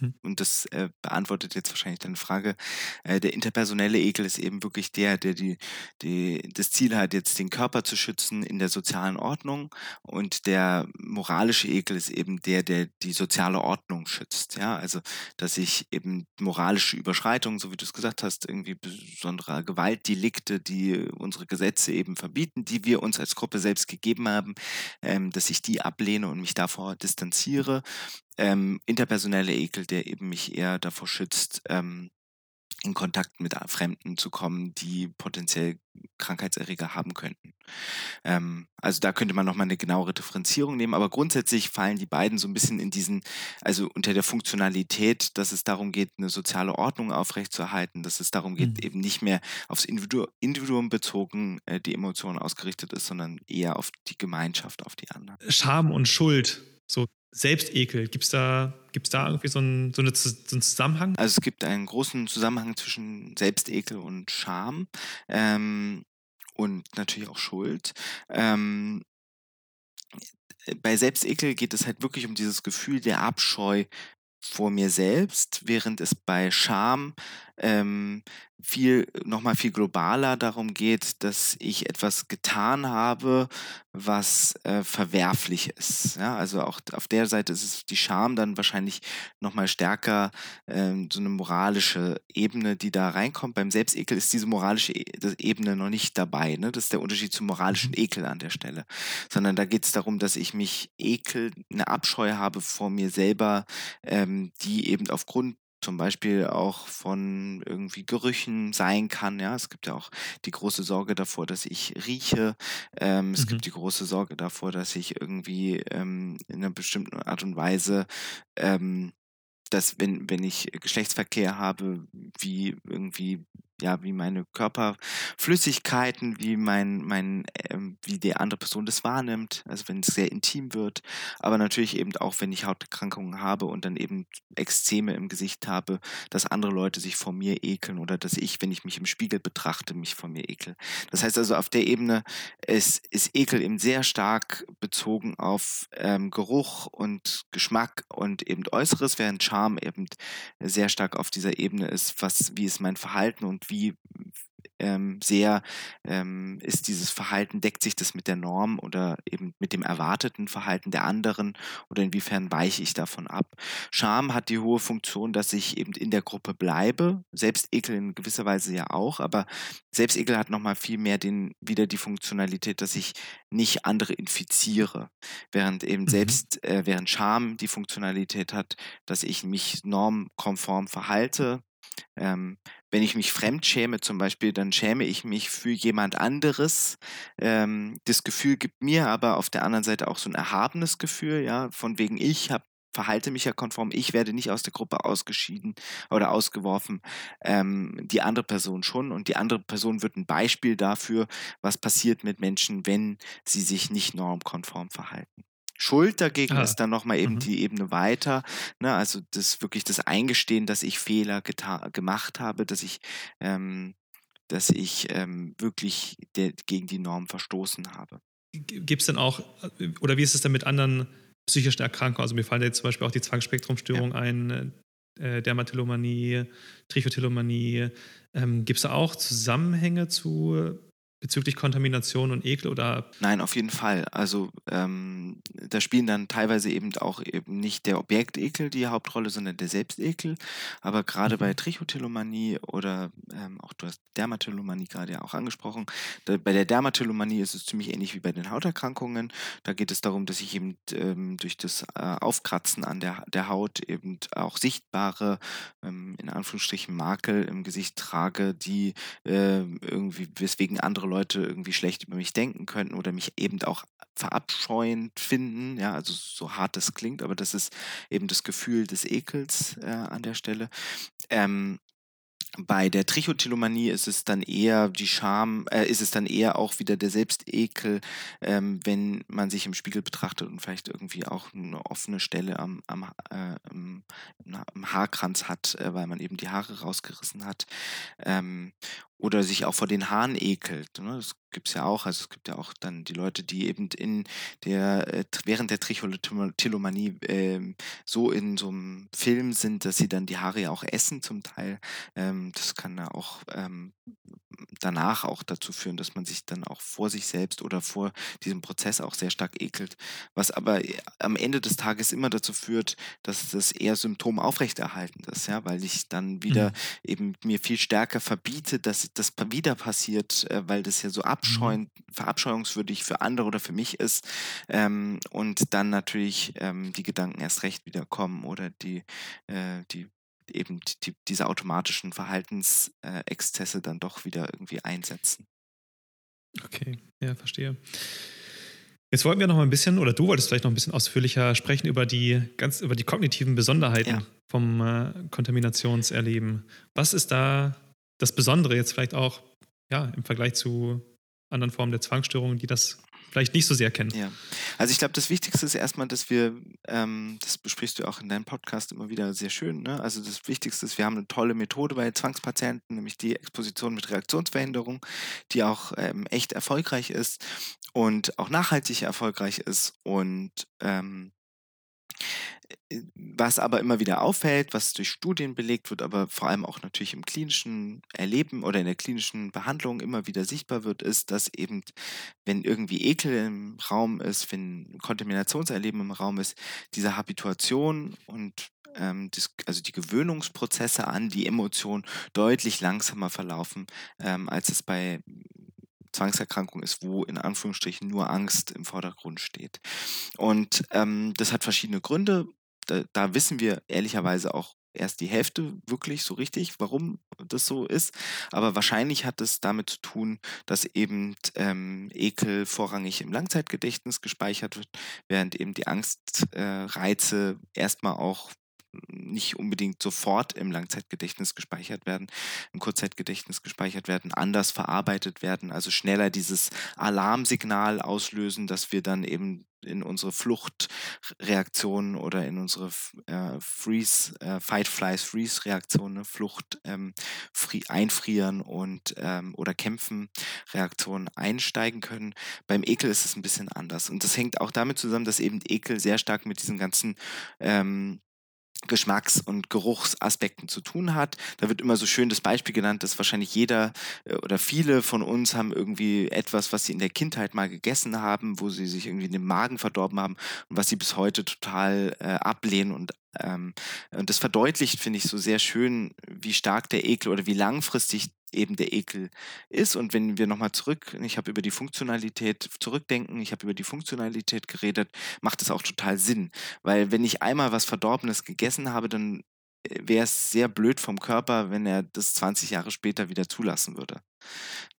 mhm. und das äh, beantwortet jetzt wahrscheinlich deine Frage. Äh, der interpersonelle Ekel ist eben wirklich der, der die, die das Ziel hat, jetzt den Körper zu schützen in der sozialen Ordnung und der moralische Ekel ist eben der, der die soziale Ordnung schützt. Ja, also dass ich eben moralische Überschreitungen, so wie du es gesagt hast, irgendwie besonderer Die unsere Gesetze eben verbieten, die wir uns als Gruppe selbst gegeben haben, ähm, dass ich die ablehne und mich davor distanziere. Ähm, interpersonelle Ekel, der eben mich eher davor schützt, ähm, in Kontakt mit Fremden zu kommen, die potenziell Krankheitserreger haben könnten. Ähm, also da könnte man nochmal eine genauere Differenzierung nehmen, aber grundsätzlich fallen die beiden so ein bisschen in diesen, also unter der Funktionalität, dass es darum geht, eine soziale Ordnung aufrechtzuerhalten, dass es darum geht, mhm. eben nicht mehr aufs Individu Individuum bezogen äh, die Emotion ausgerichtet ist, sondern eher auf die Gemeinschaft, auf die anderen.
Scham und Schuld, so Selbstekel, gibt es da, gibt's da irgendwie so, ein, so, eine, so einen Zusammenhang?
Also es gibt einen großen Zusammenhang zwischen Selbstekel und Scham ähm, und natürlich auch Schuld. Ähm, bei Selbstekel geht es halt wirklich um dieses Gefühl der Abscheu vor mir selbst, während es bei Scham ähm, viel, nochmal viel globaler darum geht, dass ich etwas getan habe, was äh, verwerflich ist. Ja, also auch auf der Seite ist es die Scham dann wahrscheinlich nochmal stärker ähm, so eine moralische Ebene, die da reinkommt. Beim Selbstekel ist diese moralische e Ebene noch nicht dabei. Ne? Das ist der Unterschied zum moralischen mhm. Ekel an der Stelle. Sondern da geht es darum, dass ich mich ekel, eine Abscheu habe vor mir selber, ähm, die eben aufgrund zum Beispiel auch von irgendwie Gerüchen sein kann. Ja, es gibt ja auch die große Sorge davor, dass ich rieche. Ähm, es mhm. gibt die große Sorge davor, dass ich irgendwie ähm, in einer bestimmten Art und Weise ähm, dass wenn, wenn ich Geschlechtsverkehr habe, wie irgendwie ja, wie meine Körperflüssigkeiten, wie mein, mein, ähm, wie die andere Person das wahrnimmt, also wenn es sehr intim wird, aber natürlich eben auch, wenn ich Hauterkrankungen habe und dann eben Exzeme im Gesicht habe, dass andere Leute sich vor mir ekeln oder dass ich, wenn ich mich im Spiegel betrachte, mich vor mir ekel. Das heißt also, auf der Ebene ist, ist Ekel eben sehr stark bezogen auf ähm, Geruch und Geschmack und eben Äußeres, während Charme eben sehr stark auf dieser Ebene ist, was, wie ist mein Verhalten und wie ähm, sehr ähm, ist dieses Verhalten, deckt sich das mit der Norm oder eben mit dem erwarteten Verhalten der anderen oder inwiefern weiche ich davon ab. Scham hat die hohe Funktion, dass ich eben in der Gruppe bleibe, Selbstekel in gewisser Weise ja auch, aber Selbstekel hat nochmal viel mehr den, wieder die Funktionalität, dass ich nicht andere infiziere, während eben mhm. selbst, äh, während Scham die Funktionalität hat, dass ich mich normkonform verhalte, ähm, wenn ich mich fremd schäme zum Beispiel, dann schäme ich mich für jemand anderes. Ähm, das Gefühl gibt mir aber auf der anderen Seite auch so ein erhabenes Gefühl, ja, von wegen ich habe verhalte mich ja konform, ich werde nicht aus der Gruppe ausgeschieden oder ausgeworfen, ähm, die andere Person schon. Und die andere Person wird ein Beispiel dafür, was passiert mit Menschen, wenn sie sich nicht normkonform verhalten. Schuld dagegen ah. ist dann nochmal eben mhm. die Ebene weiter. Ne? Also das wirklich das Eingestehen, dass ich Fehler gemacht habe, dass ich, ähm, dass ich ähm, wirklich gegen die Norm verstoßen habe.
Gibt es denn auch, äh, oder wie ist es denn mit anderen psychischen Erkrankungen? Also mir fallen jetzt zum Beispiel auch die Zwangsspektrumstörung ja. ein, äh, Dermatillomanie, Trichotillomanie. Ähm, Gibt es da auch Zusammenhänge zu bezüglich Kontamination und Ekel oder?
Nein, auf jeden Fall. Also ähm, da spielen dann teilweise eben auch eben nicht der Objektekel die Hauptrolle, sondern der Selbstekel. Aber gerade mhm. bei Trichotillomanie oder ähm, auch du hast Dermatillomanie gerade ja auch angesprochen. Da, bei der Dermatillomanie ist es ziemlich ähnlich wie bei den Hauterkrankungen. Da geht es darum, dass ich eben ähm, durch das äh, Aufkratzen an der, der Haut eben auch sichtbare, ähm, in Anführungsstrichen Makel im Gesicht trage, die äh, irgendwie, weswegen andere Leute irgendwie schlecht über mich denken könnten oder mich eben auch verabscheuend finden. Ja, also so hart das klingt, aber das ist eben das Gefühl des Ekels äh, an der Stelle. Ähm, bei der Trichotillomanie ist es dann eher die Scham, äh, ist es dann eher auch wieder der Selbstekel, ähm, wenn man sich im Spiegel betrachtet und vielleicht irgendwie auch eine offene Stelle am, am, äh, im, am Haarkranz hat, äh, weil man eben die Haare rausgerissen hat. Ähm, oder sich auch vor den Haaren ekelt. Ne? Das gibt es ja auch. Also es gibt ja auch dann die Leute, die eben in der, äh, während der Trichotillomanie äh, so in so einem Film sind, dass sie dann die Haare ja auch essen zum Teil. Ähm, das kann ja auch ähm, danach auch dazu führen, dass man sich dann auch vor sich selbst oder vor diesem Prozess auch sehr stark ekelt. Was aber äh, am Ende des Tages immer dazu führt, dass das eher Symptom aufrechterhalten ist, ja, weil ich dann wieder mhm. eben mir viel stärker verbiete, dass das wieder passiert, äh, weil das ja so mhm. abscheuend, verabscheuungswürdig für andere oder für mich ist ähm, und dann natürlich ähm, die Gedanken erst recht wieder kommen oder die, äh, die eben die, diese automatischen Verhaltensexzesse dann doch wieder irgendwie einsetzen.
Okay, ja, verstehe. Jetzt wollten wir noch mal ein bisschen, oder du wolltest vielleicht noch ein bisschen ausführlicher sprechen über die ganz über die kognitiven Besonderheiten ja. vom äh, Kontaminationserleben. Was ist da das Besondere jetzt vielleicht auch ja, im Vergleich zu anderen Formen der Zwangsstörungen, die das vielleicht nicht so sehr kennen.
Ja, also ich glaube, das Wichtigste ist erstmal, dass wir, ähm, das besprichst du auch in deinem Podcast immer wieder sehr schön, ne? also das Wichtigste ist, wir haben eine tolle Methode bei Zwangspatienten, nämlich die Exposition mit Reaktionsverhinderung, die auch ähm, echt erfolgreich ist und auch nachhaltig erfolgreich ist und ähm, äh, was aber immer wieder auffällt, was durch Studien belegt wird, aber vor allem auch natürlich im klinischen Erleben oder in der klinischen Behandlung immer wieder sichtbar wird, ist, dass eben, wenn irgendwie Ekel im Raum ist, wenn Kontaminationserleben im Raum ist, diese Habituation und ähm, also die Gewöhnungsprozesse an die Emotion deutlich langsamer verlaufen, ähm, als es bei Zwangserkrankung ist, wo in Anführungsstrichen nur Angst im Vordergrund steht. Und ähm, das hat verschiedene Gründe. Da, da wissen wir ehrlicherweise auch erst die Hälfte wirklich so richtig, warum das so ist. Aber wahrscheinlich hat es damit zu tun, dass eben ähm, Ekel vorrangig im Langzeitgedächtnis gespeichert wird, während eben die Angstreize äh, erstmal auch nicht unbedingt sofort im Langzeitgedächtnis gespeichert werden, im Kurzzeitgedächtnis gespeichert werden, anders verarbeitet werden, also schneller dieses Alarmsignal auslösen, dass wir dann eben in unsere Fluchtreaktion oder in unsere äh, Freeze, äh, Fight, Flies, Freeze-Reaktion, ne? Flucht, ähm, einfrieren und ähm, oder kämpfen Reaktion einsteigen können. Beim Ekel ist es ein bisschen anders. Und das hängt auch damit zusammen, dass eben Ekel sehr stark mit diesen ganzen ähm, Geschmacks- und Geruchsaspekten zu tun hat. Da wird immer so schön das Beispiel genannt, dass wahrscheinlich jeder äh, oder viele von uns haben irgendwie etwas, was sie in der Kindheit mal gegessen haben, wo sie sich irgendwie den Magen verdorben haben und was sie bis heute total äh, ablehnen und ähm, und das verdeutlicht, finde ich, so sehr schön, wie stark der Ekel oder wie langfristig eben der Ekel ist. Und wenn wir nochmal zurück, ich habe über die Funktionalität zurückdenken, ich habe über die Funktionalität geredet, macht es auch total Sinn. Weil wenn ich einmal was Verdorbenes gegessen habe, dann wäre es sehr blöd vom Körper, wenn er das 20 Jahre später wieder zulassen würde.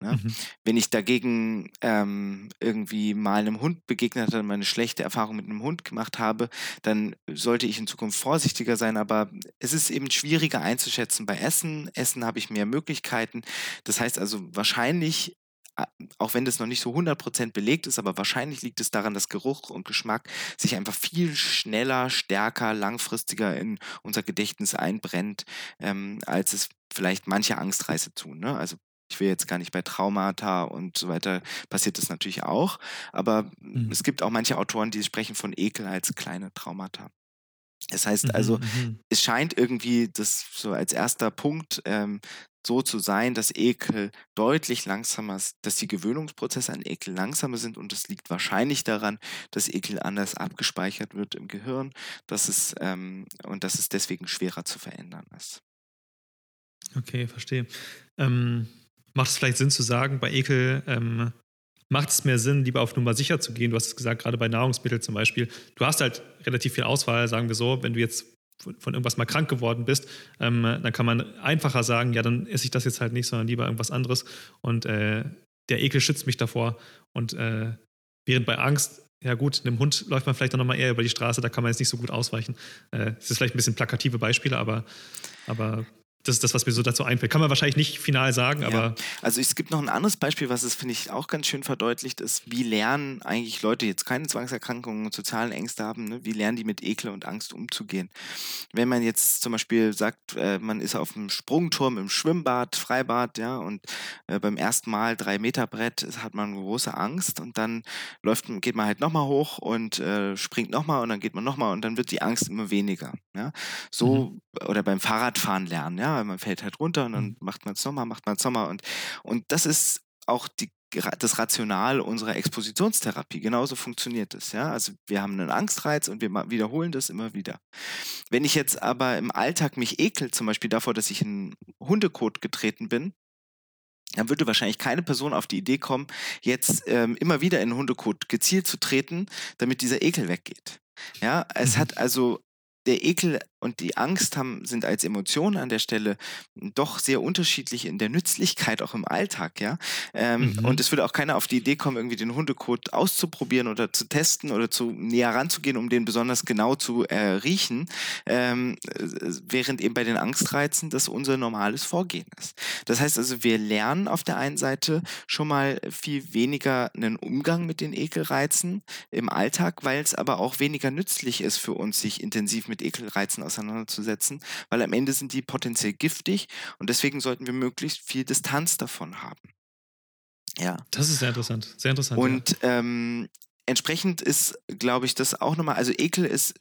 Ne? Mhm. Wenn ich dagegen ähm, irgendwie mal einem Hund begegnet habe, meine schlechte Erfahrung mit einem Hund gemacht habe, dann sollte ich in Zukunft vorsichtiger sein. Aber es ist eben schwieriger einzuschätzen bei Essen. Essen habe ich mehr Möglichkeiten. Das heißt also wahrscheinlich auch wenn das noch nicht so 100% belegt ist, aber wahrscheinlich liegt es daran, dass Geruch und Geschmack sich einfach viel schneller, stärker, langfristiger in unser Gedächtnis einbrennt, ähm, als es vielleicht manche Angstreise tun. Ne? Also ich will jetzt gar nicht bei Traumata und so weiter, passiert das natürlich auch. Aber mhm. es gibt auch manche Autoren, die sprechen von Ekel als kleine Traumata. Das heißt mhm, also, mhm. es scheint irgendwie das so als erster Punkt ähm, so zu sein, dass Ekel deutlich langsamer ist, dass die Gewöhnungsprozesse an Ekel langsamer sind und das liegt wahrscheinlich daran, dass Ekel anders abgespeichert wird im Gehirn dass es, ähm, und dass es deswegen schwerer zu verändern ist.
Okay, verstehe. Ähm, macht es vielleicht Sinn zu sagen, bei Ekel ähm, macht es mehr Sinn, lieber auf Nummer sicher zu gehen? Du hast es gesagt, gerade bei Nahrungsmitteln zum Beispiel. Du hast halt relativ viel Auswahl, sagen wir so, wenn du jetzt von irgendwas mal krank geworden bist, ähm, dann kann man einfacher sagen, ja, dann esse ich das jetzt halt nicht, sondern lieber irgendwas anderes. Und äh, der Ekel schützt mich davor. Und äh, während bei Angst, ja gut, einem Hund läuft man vielleicht dann nochmal eher über die Straße, da kann man jetzt nicht so gut ausweichen. Äh, das ist vielleicht ein bisschen plakative Beispiele, aber, aber das ist das, was mir so dazu einfällt. Kann man wahrscheinlich nicht final sagen, aber. Ja.
Also es gibt noch ein anderes Beispiel, was es, finde ich, auch ganz schön verdeutlicht ist, wie lernen eigentlich Leute, die jetzt keine Zwangserkrankungen und sozialen Ängste haben, ne, wie lernen die mit Ekel und Angst umzugehen. Wenn man jetzt zum Beispiel sagt, äh, man ist auf dem Sprungturm im Schwimmbad, Freibad, ja, und äh, beim ersten Mal drei Meter Brett hat man große Angst und dann läuft, geht man halt nochmal hoch und äh, springt nochmal und dann geht man nochmal und dann wird die Angst immer weniger. Ja. So, mhm. oder beim Fahrradfahren lernen, ja man fällt halt runter und dann mhm. macht man es nochmal, macht man nochmal. Und, und das ist auch die, das Rational unserer Expositionstherapie. Genauso funktioniert es. Ja? Also wir haben einen Angstreiz und wir wiederholen das immer wieder. Wenn ich jetzt aber im Alltag mich ekel, zum Beispiel davor, dass ich in Hundekot getreten bin, dann würde wahrscheinlich keine Person auf die Idee kommen, jetzt ähm, immer wieder in Hundekot gezielt zu treten, damit dieser Ekel weggeht. Ja, es mhm. hat also der Ekel und die Angst haben, sind als Emotionen an der Stelle doch sehr unterschiedlich in der Nützlichkeit auch im Alltag, ja. Ähm, mhm. Und es würde auch keiner auf die Idee kommen, irgendwie den Hundekot auszuprobieren oder zu testen oder zu näher ranzugehen, um den besonders genau zu äh, riechen, ähm, während eben bei den Angstreizen das unser normales Vorgehen ist. Das heißt also, wir lernen auf der einen Seite schon mal viel weniger einen Umgang mit den Ekelreizen im Alltag, weil es aber auch weniger nützlich ist für uns, sich intensiv mit Ekelreizen auseinanderzusetzen, weil am Ende sind die potenziell giftig und deswegen sollten wir möglichst viel Distanz davon haben.
Ja. Das ist sehr interessant. Sehr interessant.
Und ja. ähm, entsprechend ist, glaube ich, das auch nochmal, also Ekel ist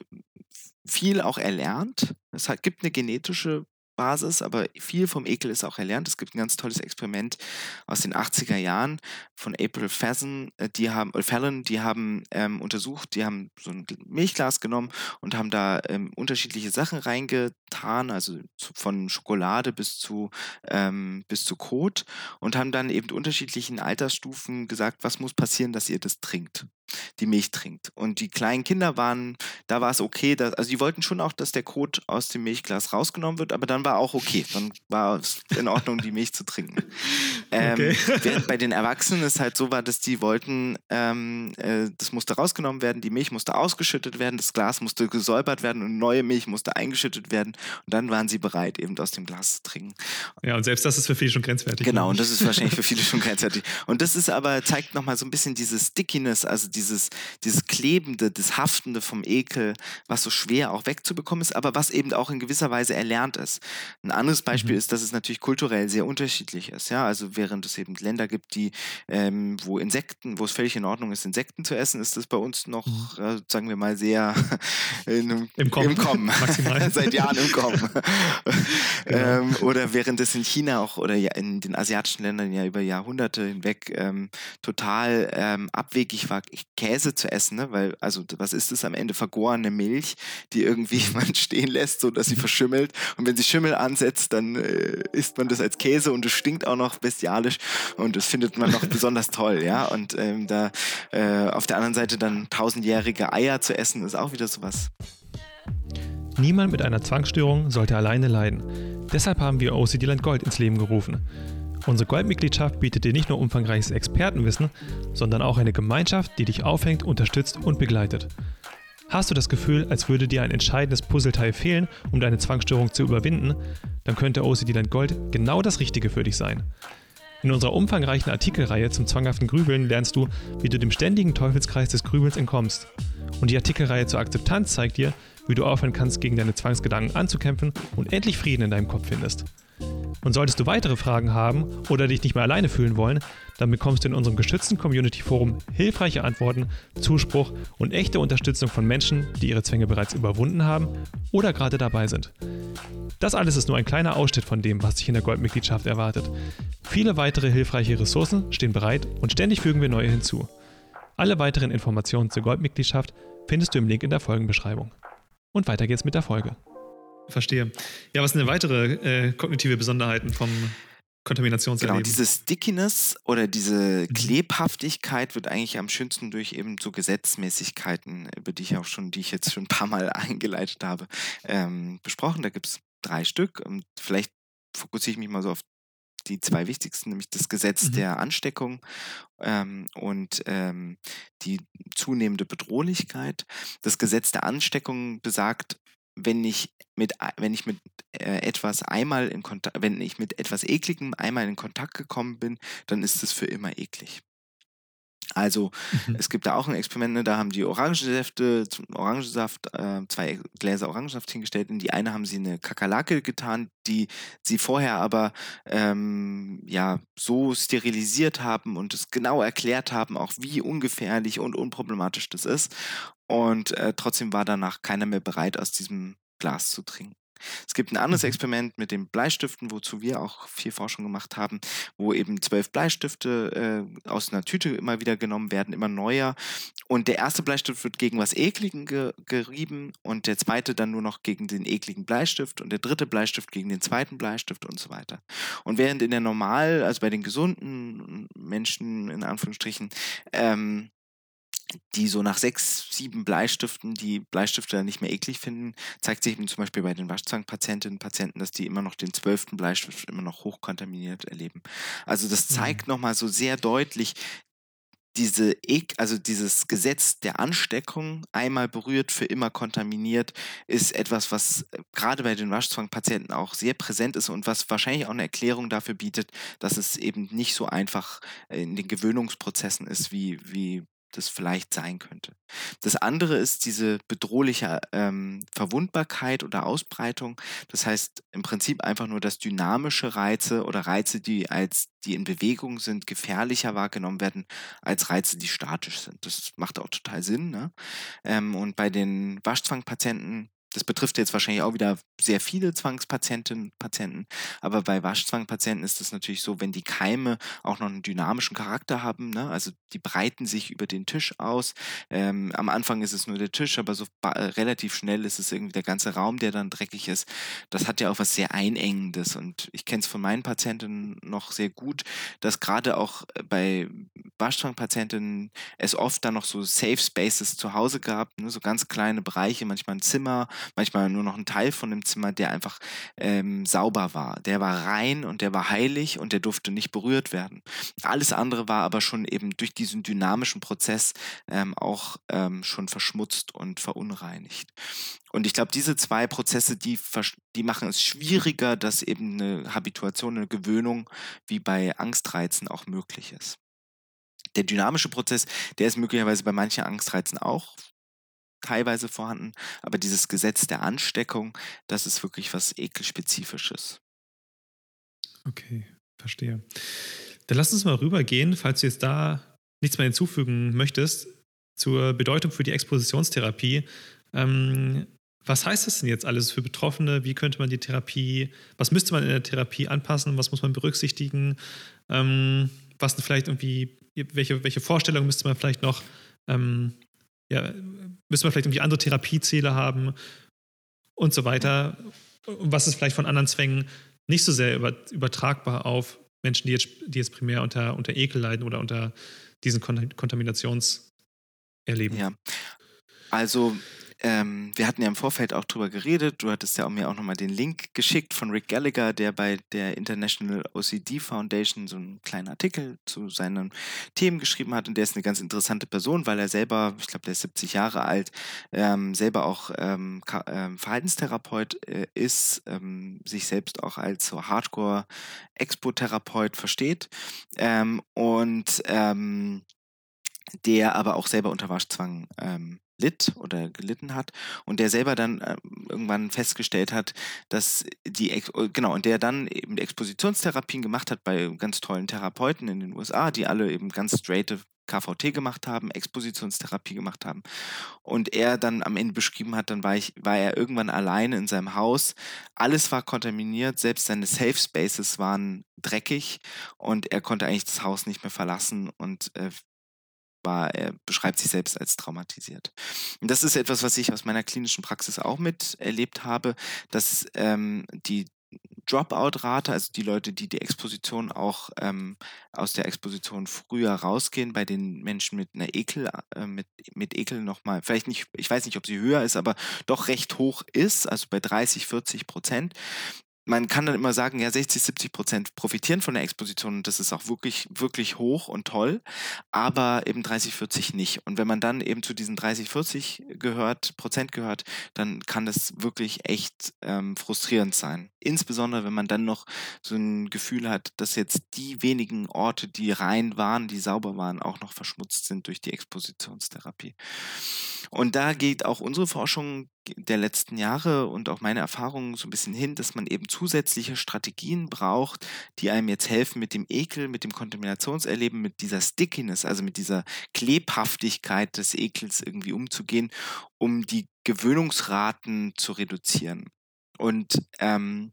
viel auch erlernt. Es gibt eine genetische Basis, aber viel vom Ekel ist auch erlernt. Es gibt ein ganz tolles Experiment aus den 80er Jahren von April Fallon, äh, die haben, äh, Fallon, die haben ähm, untersucht, die haben so ein Milchglas genommen und haben da ähm, unterschiedliche Sachen reinge Tarn, also von Schokolade bis zu, ähm, bis zu Kot und haben dann eben unterschiedlichen Altersstufen gesagt, was muss passieren, dass ihr das trinkt die Milch trinkt. Und die kleinen Kinder waren, da war es okay, dass, also die wollten schon auch, dass der Kot aus dem Milchglas rausgenommen wird, aber dann war auch okay, dann war es in Ordnung, die Milch zu trinken. [laughs] Ähm, okay. während bei den Erwachsenen es halt so war, dass die wollten, ähm, äh, das musste rausgenommen werden, die Milch musste ausgeschüttet werden, das Glas musste gesäubert werden und neue Milch musste eingeschüttet werden und dann waren sie bereit, eben aus dem Glas zu trinken.
Ja, und selbst das ist für viele schon grenzwertig.
Genau, und das ist wahrscheinlich für viele schon grenzwertig. Und das ist aber, zeigt nochmal so ein bisschen diese Stickiness, also die dieses, dieses Klebende, das Haftende vom Ekel, was so schwer auch wegzubekommen ist, aber was eben auch in gewisser Weise erlernt ist. Ein anderes Beispiel mhm. ist, dass es natürlich kulturell sehr unterschiedlich ist. Ja? Also während es eben Länder gibt, die, ähm, wo Insekten, wo es völlig in Ordnung ist, Insekten zu essen, ist das bei uns noch, mhm. äh, sagen wir mal, sehr [laughs]
in, im Kommen. Im Kommen. [laughs] [laughs]
Seit Jahren im Kommen. [laughs] genau. ähm, oder während es in China auch oder ja in den asiatischen Ländern ja über Jahrhunderte hinweg ähm, total ähm, abwegig war, Käse zu essen, ne? weil, also was ist das am Ende? Vergorene Milch, die irgendwie [laughs] man stehen lässt, so dass sie verschimmelt. Und wenn sie Schimmel ansetzt, dann äh, isst man das als Käse und es stinkt auch noch bestialisch und das findet man noch [laughs] besonders toll, ja. Und ähm, da äh, auf der anderen Seite dann tausendjährige Eier zu essen, ist auch wieder sowas.
Niemand mit einer Zwangsstörung sollte alleine leiden. Deshalb haben wir OCD Land Gold ins Leben gerufen. Unsere Goldmitgliedschaft bietet dir nicht nur umfangreiches Expertenwissen, sondern auch eine Gemeinschaft, die dich aufhängt, unterstützt und begleitet. Hast du das Gefühl, als würde dir ein entscheidendes Puzzleteil fehlen, um deine Zwangsstörung zu überwinden, dann könnte OCD Land Gold genau das Richtige für dich sein. In unserer umfangreichen Artikelreihe zum zwanghaften Grübeln lernst du, wie du dem ständigen Teufelskreis des Grübels entkommst. Und die Artikelreihe zur Akzeptanz zeigt dir, wie du aufhören kannst, gegen deine Zwangsgedanken anzukämpfen und endlich Frieden in deinem Kopf findest. Und solltest du weitere Fragen haben oder dich nicht mehr alleine fühlen wollen, dann bekommst du in unserem geschützten Community Forum hilfreiche Antworten, Zuspruch und echte Unterstützung von Menschen, die ihre Zwänge bereits überwunden haben oder gerade dabei sind. Das alles ist nur ein kleiner Ausschnitt von dem, was dich in der Goldmitgliedschaft erwartet. Viele weitere hilfreiche Ressourcen stehen bereit und ständig fügen wir neue hinzu. Alle weiteren Informationen zur Goldmitgliedschaft findest du im Link in der Folgenbeschreibung. Und weiter geht's mit der Folge. Verstehe. Ja, was sind denn weitere äh, kognitive Besonderheiten vom Kontaminationserleben?
Genau, diese Stickiness oder diese mhm. Klebhaftigkeit wird eigentlich am schönsten durch eben so Gesetzmäßigkeiten, über die ich auch schon, die ich jetzt schon ein paar Mal [laughs] eingeleitet habe, ähm, besprochen. Da gibt es drei Stück. Und vielleicht fokussiere ich mich mal so auf die zwei wichtigsten, nämlich das Gesetz mhm. der Ansteckung ähm, und ähm, die zunehmende Bedrohlichkeit. Das Gesetz der Ansteckung besagt, wenn ich mit, wenn ich mit äh, etwas einmal in Kontakt, wenn ich mit etwas Ekligem einmal in Kontakt gekommen bin, dann ist es für immer eklig. Also mhm. es gibt da auch ein Experiment, ne, da haben die Orangensäfte, Orangensaft, äh, zwei Gläser Orangensaft hingestellt. In die eine haben sie eine Kakerlake getan, die sie vorher aber ähm, ja so sterilisiert haben und es genau erklärt haben, auch wie ungefährlich und unproblematisch das ist. Und äh, trotzdem war danach keiner mehr bereit, aus diesem Glas zu trinken. Es gibt ein anderes mhm. Experiment mit den Bleistiften, wozu wir auch viel Forschung gemacht haben, wo eben zwölf Bleistifte äh, aus einer Tüte immer wieder genommen werden, immer neuer. Und der erste Bleistift wird gegen was Ekligen ge gerieben und der zweite dann nur noch gegen den ekligen Bleistift und der dritte Bleistift gegen den zweiten Bleistift und so weiter. Und während in der normal, also bei den gesunden Menschen in Anführungsstrichen, ähm, die so nach sechs, sieben Bleistiften die Bleistifte dann nicht mehr eklig finden, zeigt sich eben zum Beispiel bei den Waschzangenpatientinnen und Patienten, dass die immer noch den zwölften Bleistift immer noch hochkontaminiert erleben. Also das mhm. zeigt mhm. nochmal so sehr deutlich, diese Ek, also dieses Gesetz der Ansteckung einmal berührt, für immer kontaminiert, ist etwas, was äh, gerade bei den Waschzwangpatienten auch sehr präsent ist und was wahrscheinlich auch eine Erklärung dafür bietet, dass es eben nicht so einfach in den Gewöhnungsprozessen ist, wie, wie das vielleicht sein könnte. Das andere ist diese bedrohliche ähm, Verwundbarkeit oder Ausbreitung. Das heißt im Prinzip einfach nur, dass dynamische Reize oder Reize, die als die in Bewegung sind, gefährlicher wahrgenommen werden als Reize, die statisch sind. Das macht auch total Sinn. Ne? Ähm, und bei den Waschzwangpatienten das betrifft jetzt wahrscheinlich auch wieder sehr viele Zwangspatientinnen Patienten, aber bei Waschzwangpatienten ist es natürlich so, wenn die Keime auch noch einen dynamischen Charakter haben, ne? also die breiten sich über den Tisch aus. Ähm, am Anfang ist es nur der Tisch, aber so äh, relativ schnell ist es irgendwie der ganze Raum, der dann dreckig ist. Das hat ja auch was sehr Einengendes und ich kenne es von meinen Patienten noch sehr gut, dass gerade auch bei Waschzwangpatientinnen es oft dann noch so Safe Spaces zu Hause gab, ne? so ganz kleine Bereiche, manchmal ein Zimmer, manchmal nur noch ein Teil von dem Zimmer, der einfach ähm, sauber war. Der war rein und der war heilig und der durfte nicht berührt werden. Alles andere war aber schon eben durch diesen dynamischen Prozess ähm, auch ähm, schon verschmutzt und verunreinigt. Und ich glaube, diese zwei Prozesse, die, die machen es schwieriger, dass eben eine Habituation, eine Gewöhnung wie bei Angstreizen auch möglich ist. Der dynamische Prozess, der ist möglicherweise bei manchen Angstreizen auch teilweise vorhanden, aber dieses Gesetz der Ansteckung, das ist wirklich was ekelspezifisches.
Okay, verstehe. Dann lass uns mal rübergehen, falls du jetzt da nichts mehr hinzufügen möchtest, zur Bedeutung für die Expositionstherapie. Ähm, was heißt das denn jetzt alles für Betroffene? Wie könnte man die Therapie, was müsste man in der Therapie anpassen? Was muss man berücksichtigen? Ähm, was denn vielleicht irgendwie, welche, welche Vorstellungen müsste man vielleicht noch ähm, ja, müssen wir vielleicht irgendwie andere Therapieziele haben und so weiter. Und was ist vielleicht von anderen Zwängen nicht so sehr über, übertragbar auf Menschen, die jetzt, die jetzt primär unter, unter Ekel leiden oder unter diesen Kontaminationserleben?
Ja, also ähm, wir hatten ja im Vorfeld auch drüber geredet. Du hattest ja auch mir auch nochmal den Link geschickt von Rick Gallagher, der bei der International OCD Foundation so einen kleinen Artikel zu seinen Themen geschrieben hat. Und der ist eine ganz interessante Person, weil er selber, ich glaube, der ist 70 Jahre alt, ähm, selber auch ähm, ähm, Verhaltenstherapeut äh, ist, ähm, sich selbst auch als so Hardcore-Expo-Therapeut versteht. Ähm, und der aber auch selber unter Waschzwang ähm, litt oder gelitten hat und der selber dann äh, irgendwann festgestellt hat, dass die, Ex oh, genau, und der dann eben Expositionstherapien gemacht hat bei ganz tollen Therapeuten in den USA, die alle eben ganz straighte KVT gemacht haben, Expositionstherapie gemacht haben. Und er dann am Ende beschrieben hat, dann war, ich, war er irgendwann alleine in seinem Haus. Alles war kontaminiert, selbst seine Safe Spaces waren dreckig und er konnte eigentlich das Haus nicht mehr verlassen und äh, war, er beschreibt sich selbst als traumatisiert. Und das ist etwas, was ich aus meiner klinischen Praxis auch miterlebt habe, dass ähm, die Dropout-Rate, also die Leute, die die Exposition auch ähm, aus der Exposition früher rausgehen, bei den Menschen mit einer Ekel, äh, mit, mit Ekel nochmal, vielleicht nicht, ich weiß nicht, ob sie höher ist, aber doch recht hoch ist, also bei 30, 40 Prozent man kann dann immer sagen, ja, 60, 70 Prozent profitieren von der Exposition und das ist auch wirklich, wirklich hoch und toll, aber eben 30, 40 nicht. Und wenn man dann eben zu diesen 30, 40 gehört, Prozent gehört, dann kann das wirklich echt ähm, frustrierend sein. Insbesondere, wenn man dann noch so ein Gefühl hat, dass jetzt die wenigen Orte, die rein waren, die sauber waren, auch noch verschmutzt sind durch die Expositionstherapie. Und da geht auch unsere Forschung der letzten Jahre und auch meine Erfahrungen so ein bisschen hin, dass man eben zusätzliche Strategien braucht, die einem jetzt helfen, mit dem Ekel, mit dem Kontaminationserleben, mit dieser Stickiness, also mit dieser Klebhaftigkeit des Ekels irgendwie umzugehen, um die Gewöhnungsraten zu reduzieren. Und ähm,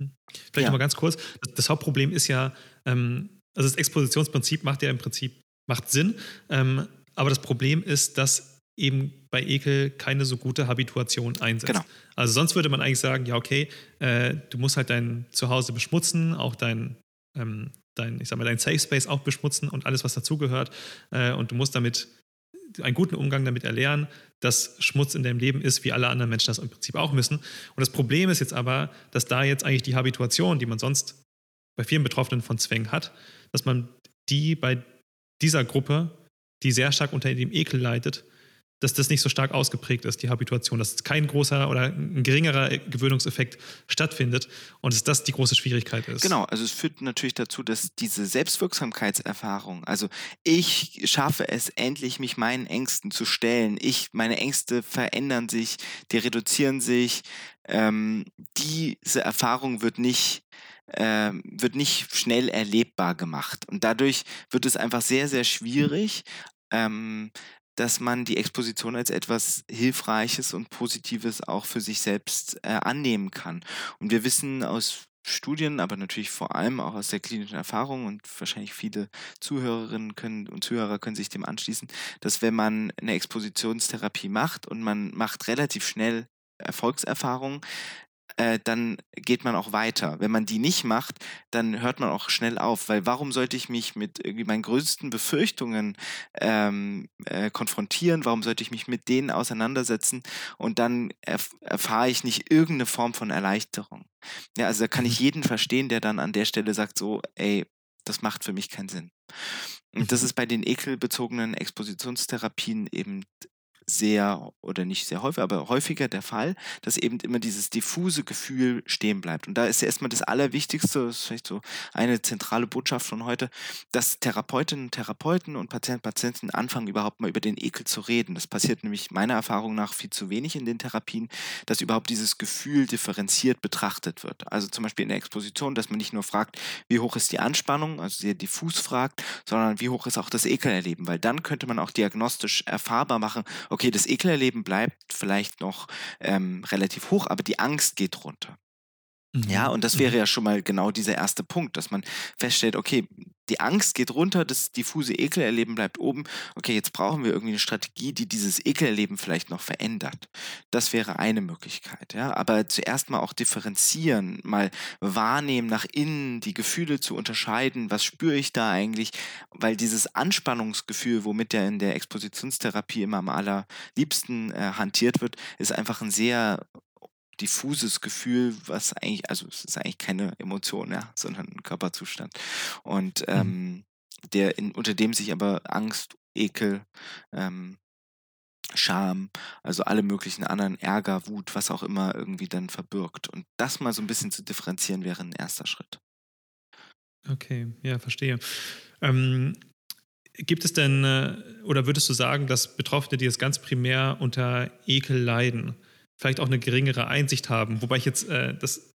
hm. Vielleicht ja. mal ganz kurz, das, das Hauptproblem ist ja, ähm, also das Expositionsprinzip macht ja im Prinzip, macht Sinn, ähm, aber das Problem ist, dass eben bei Ekel keine so gute Habituation einsetzt. Genau. Also sonst würde man eigentlich sagen, ja okay, äh, du musst halt dein Zuhause beschmutzen, auch dein, ähm, dein, ich sag mal, dein Safe Space auch beschmutzen und alles, was dazugehört. Äh, und du musst damit einen guten Umgang damit erlernen, dass Schmutz in deinem Leben ist, wie alle anderen Menschen das im Prinzip auch müssen. Und das Problem ist jetzt aber, dass da jetzt eigentlich die Habituation, die man sonst bei vielen Betroffenen von Zwängen hat, dass man die bei dieser Gruppe, die sehr stark unter dem Ekel leidet, dass das nicht so stark ausgeprägt ist, die Habituation, dass kein großer oder ein geringerer Gewöhnungseffekt stattfindet und dass das die große Schwierigkeit ist.
Genau, also es führt natürlich dazu, dass diese Selbstwirksamkeitserfahrung, also ich schaffe es endlich, mich meinen Ängsten zu stellen, ich, meine Ängste verändern sich, die reduzieren sich, ähm, diese Erfahrung wird nicht äh, wird nicht schnell erlebbar gemacht. Und dadurch wird es einfach sehr, sehr schwierig, ähm, dass man die Exposition als etwas Hilfreiches und Positives auch für sich selbst äh, annehmen kann. Und wir wissen aus Studien, aber natürlich vor allem auch aus der klinischen Erfahrung und wahrscheinlich viele Zuhörerinnen können und Zuhörer können sich dem anschließen, dass wenn man eine Expositionstherapie macht und man macht relativ schnell Erfolgserfahrungen, äh, dann geht man auch weiter. Wenn man die nicht macht, dann hört man auch schnell auf, weil warum sollte ich mich mit irgendwie meinen größten Befürchtungen ähm, äh, konfrontieren? Warum sollte ich mich mit denen auseinandersetzen und dann erf erfahre ich nicht irgendeine Form von Erleichterung? Ja, also da kann ich mhm. jeden verstehen, der dann an der Stelle sagt so, ey, das macht für mich keinen Sinn. Und das mhm. ist bei den ekelbezogenen Expositionstherapien eben sehr oder nicht sehr häufig, aber häufiger der Fall, dass eben immer dieses diffuse Gefühl stehen bleibt. Und da ist ja erstmal das Allerwichtigste, das ist vielleicht so eine zentrale Botschaft von heute, dass Therapeutinnen, Therapeuten und Patienten, Patienten anfangen, überhaupt mal über den Ekel zu reden. Das passiert nämlich meiner Erfahrung nach viel zu wenig in den Therapien, dass überhaupt dieses Gefühl differenziert betrachtet wird. Also zum Beispiel in der Exposition, dass man nicht nur fragt, wie hoch ist die Anspannung, also sehr diffus fragt, sondern wie hoch ist auch das Ekelerleben, weil dann könnte man auch diagnostisch erfahrbar machen, okay, das Ekelerleben bleibt vielleicht noch ähm, relativ hoch, aber die Angst geht runter. Ja, mhm. und das wäre mhm. ja schon mal genau dieser erste Punkt, dass man feststellt, okay, die Angst geht runter, das diffuse Ekelerleben bleibt oben. Okay, jetzt brauchen wir irgendwie eine Strategie, die dieses Ekelerleben vielleicht noch verändert. Das wäre eine Möglichkeit, ja. Aber zuerst mal auch differenzieren, mal wahrnehmen, nach innen die Gefühle zu unterscheiden. Was spüre ich da eigentlich? Weil dieses Anspannungsgefühl, womit ja in der Expositionstherapie immer am allerliebsten äh, hantiert wird, ist einfach ein sehr diffuses Gefühl, was eigentlich, also es ist eigentlich keine Emotion, ja, sondern ein Körperzustand. Und mhm. ähm, der, in, unter dem sich aber Angst, Ekel, ähm, Scham, also alle möglichen anderen Ärger, Wut, was auch immer irgendwie dann verbirgt. Und das mal so ein bisschen zu differenzieren wäre ein erster Schritt.
Okay, ja, verstehe. Ähm, gibt es denn, äh, oder würdest du sagen, dass Betroffene, die jetzt ganz primär unter Ekel leiden, vielleicht auch eine geringere Einsicht haben. Wobei ich jetzt äh, das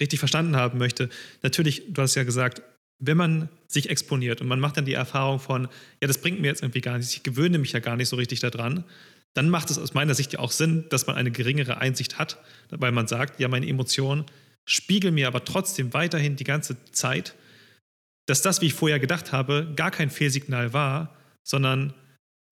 richtig verstanden haben möchte. Natürlich, du hast ja gesagt, wenn man sich exponiert und man macht dann die Erfahrung von, ja, das bringt mir jetzt irgendwie gar nichts, ich gewöhne mich ja gar nicht so richtig daran, dann macht es aus meiner Sicht ja auch Sinn, dass man eine geringere Einsicht hat, weil man sagt, ja, meine Emotionen spiegeln mir aber trotzdem weiterhin die ganze Zeit, dass das, wie ich vorher gedacht habe, gar kein Fehlsignal war, sondern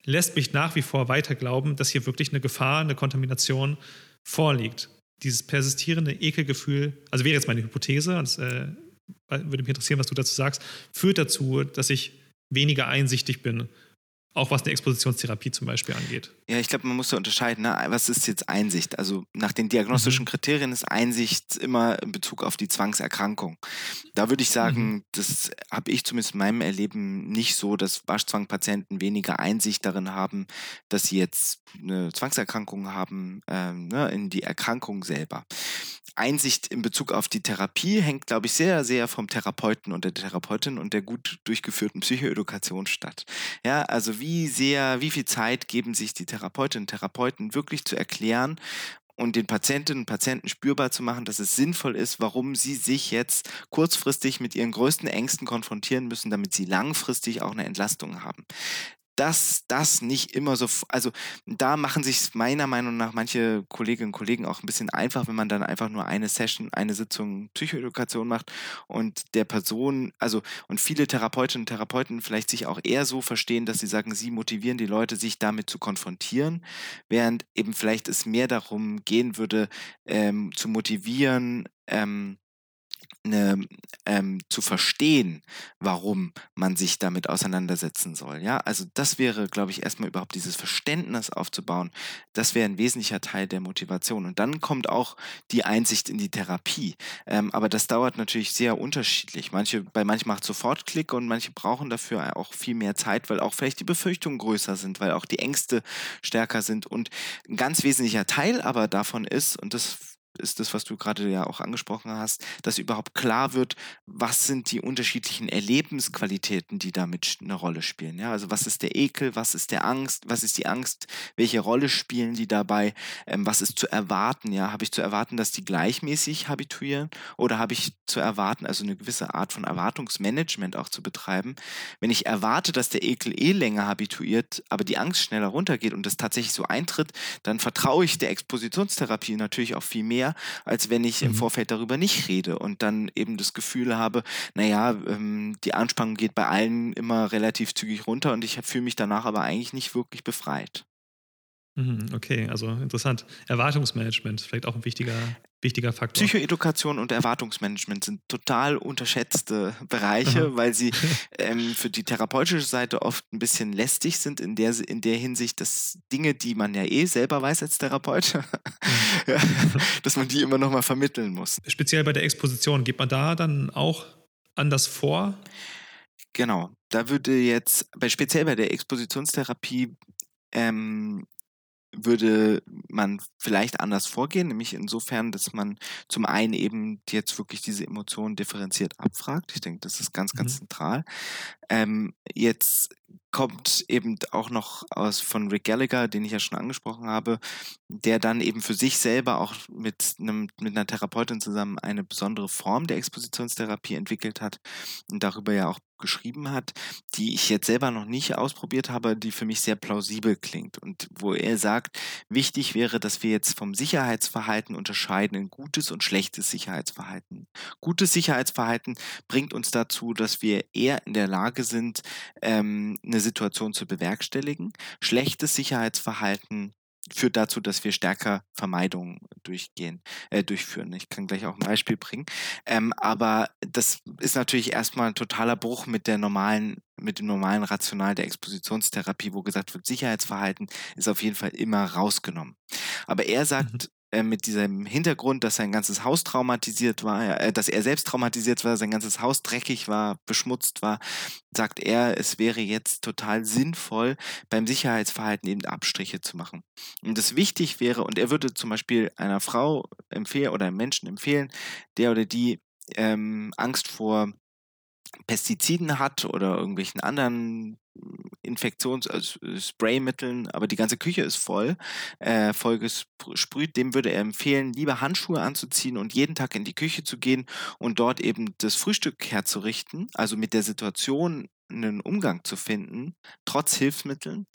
lässt mich nach wie vor weiter glauben, dass hier wirklich eine Gefahr, eine Kontamination vorliegt. Dieses persistierende Ekelgefühl, also wäre jetzt meine Hypothese, das äh, würde mich interessieren, was du dazu sagst, führt dazu, dass ich weniger einsichtig bin auch was eine Expositionstherapie zum Beispiel angeht.
Ja, ich glaube, man muss da unterscheiden, ne? was ist jetzt Einsicht? Also nach den diagnostischen mhm. Kriterien ist Einsicht immer in Bezug auf die Zwangserkrankung. Da würde ich sagen, mhm. das habe ich zumindest in meinem Erleben nicht so, dass Waschzwangpatienten weniger Einsicht darin haben, dass sie jetzt eine Zwangserkrankung haben, ähm, ne, in die Erkrankung selber. Einsicht in Bezug auf die Therapie hängt, glaube ich, sehr, sehr vom Therapeuten und der Therapeutin und der gut durchgeführten Psychoedukation statt. Ja, also wie sehr, wie viel Zeit geben sich die Therapeutinnen und Therapeuten wirklich zu erklären, und den Patientinnen und Patienten spürbar zu machen, dass es sinnvoll ist, warum sie sich jetzt kurzfristig mit ihren größten Ängsten konfrontieren müssen, damit sie langfristig auch eine Entlastung haben dass das nicht immer so, also da machen sich meiner Meinung nach manche Kolleginnen und Kollegen auch ein bisschen einfach, wenn man dann einfach nur eine Session, eine Sitzung Psychoedukation macht und der Person, also und viele Therapeutinnen und Therapeuten vielleicht sich auch eher so verstehen, dass sie sagen, sie motivieren die Leute, sich damit zu konfrontieren, während eben vielleicht es mehr darum gehen würde, ähm, zu motivieren, ähm, eine, ähm, zu verstehen, warum man sich damit auseinandersetzen soll. Ja, also das wäre, glaube ich, erstmal überhaupt dieses Verständnis aufzubauen. Das wäre ein wesentlicher Teil der Motivation. Und dann kommt auch die Einsicht in die Therapie. Ähm, aber das dauert natürlich sehr unterschiedlich. Manche, bei manchen macht sofort Klick und manche brauchen dafür auch viel mehr Zeit, weil auch vielleicht die Befürchtungen größer sind, weil auch die Ängste stärker sind. Und ein ganz wesentlicher Teil aber davon ist, und das ist das, was du gerade ja auch angesprochen hast, dass überhaupt klar wird, was sind die unterschiedlichen Erlebensqualitäten, die damit eine Rolle spielen. Ja, also was ist der Ekel, was ist der Angst, was ist die Angst, welche Rolle spielen die dabei, ähm, was ist zu erwarten, ja, habe ich zu erwarten, dass die gleichmäßig habituieren oder habe ich zu erwarten, also eine gewisse Art von Erwartungsmanagement auch zu betreiben. Wenn ich erwarte, dass der Ekel eh länger habituiert, aber die Angst schneller runtergeht und das tatsächlich so eintritt, dann vertraue ich der Expositionstherapie natürlich auch viel mehr, als wenn ich mhm. im Vorfeld darüber nicht rede und dann eben das Gefühl habe, naja, ähm, die Anspannung geht bei allen immer relativ zügig runter und ich fühle mich danach aber eigentlich nicht wirklich befreit.
Mhm, okay, also interessant. Erwartungsmanagement, vielleicht auch ein wichtiger, wichtiger Faktor.
Psychoedukation und Erwartungsmanagement sind total unterschätzte Bereiche, Aha. weil sie [laughs] ähm, für die therapeutische Seite oft ein bisschen lästig sind, in der, in der Hinsicht, dass Dinge, die man ja eh selber weiß als Therapeut, [laughs] ja, [laughs] dass man die immer nochmal vermitteln muss.
Speziell bei der Exposition, geht man da dann auch anders vor?
Genau, da würde jetzt, bei, speziell bei der Expositionstherapie, ähm, würde man vielleicht anders vorgehen, nämlich insofern, dass man zum einen eben jetzt wirklich diese Emotionen differenziert abfragt. Ich denke, das ist ganz, ganz mhm. zentral. Ähm, jetzt kommt eben auch noch aus von Rick Gallagher, den ich ja schon angesprochen habe, der dann eben für sich selber auch mit, einem, mit einer Therapeutin zusammen eine besondere Form der Expositionstherapie entwickelt hat und darüber ja auch geschrieben hat, die ich jetzt selber noch nicht ausprobiert habe, die für mich sehr plausibel klingt und wo er sagt, wichtig wäre, dass wir jetzt vom Sicherheitsverhalten unterscheiden in gutes und schlechtes Sicherheitsverhalten. Gutes Sicherheitsverhalten bringt uns dazu, dass wir eher in der Lage sind, ähm, eine Situation zu bewerkstelligen. Schlechtes Sicherheitsverhalten führt dazu, dass wir stärker Vermeidungen durchgehen, äh, durchführen. Ich kann gleich auch ein Beispiel bringen. Ähm, aber das ist natürlich erstmal ein totaler Bruch mit der normalen, mit dem normalen Rational der Expositionstherapie, wo gesagt wird, Sicherheitsverhalten ist auf jeden Fall immer rausgenommen. Aber er sagt, mhm. Äh, mit diesem Hintergrund, dass sein ganzes Haus traumatisiert war, äh, dass er selbst traumatisiert war, sein ganzes Haus dreckig war, beschmutzt war, sagt er, es wäre jetzt total sinnvoll, beim Sicherheitsverhalten eben Abstriche zu machen. Und das wichtig wäre, und er würde zum Beispiel einer Frau empfehlen oder einem Menschen empfehlen, der oder die ähm, Angst vor Pestiziden hat oder irgendwelchen anderen Infektions-, also Spraymitteln, aber die ganze Küche ist voll, äh, voll gesprüht, dem würde er empfehlen, lieber Handschuhe anzuziehen und jeden Tag in die Küche zu gehen und dort eben das Frühstück herzurichten, also mit der Situation einen Umgang zu finden, trotz Hilfsmitteln,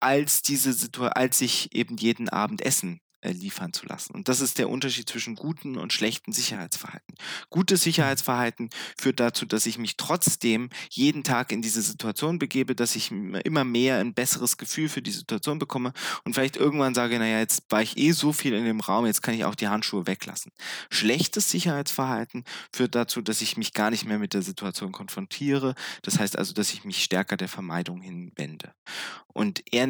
als diese Situation, als sich eben jeden Abend Essen äh, liefern zu lassen. Und das ist der Unterschied zwischen guten und schlechten Sicherheitsverhalten. Gutes Sicherheitsverhalten führt dazu, dass ich mich trotzdem jeden Tag in diese Situation begebe, dass ich immer mehr ein besseres Gefühl für die Situation bekomme und vielleicht irgendwann sage, naja, jetzt war ich eh so viel in dem Raum, jetzt kann ich auch die Handschuhe weglassen. Schlechtes Sicherheitsverhalten führt dazu, dass ich mich gar nicht mehr mit der Situation konfrontiere. Das heißt also, dass ich mich stärker der Vermeidung hinwende. Und er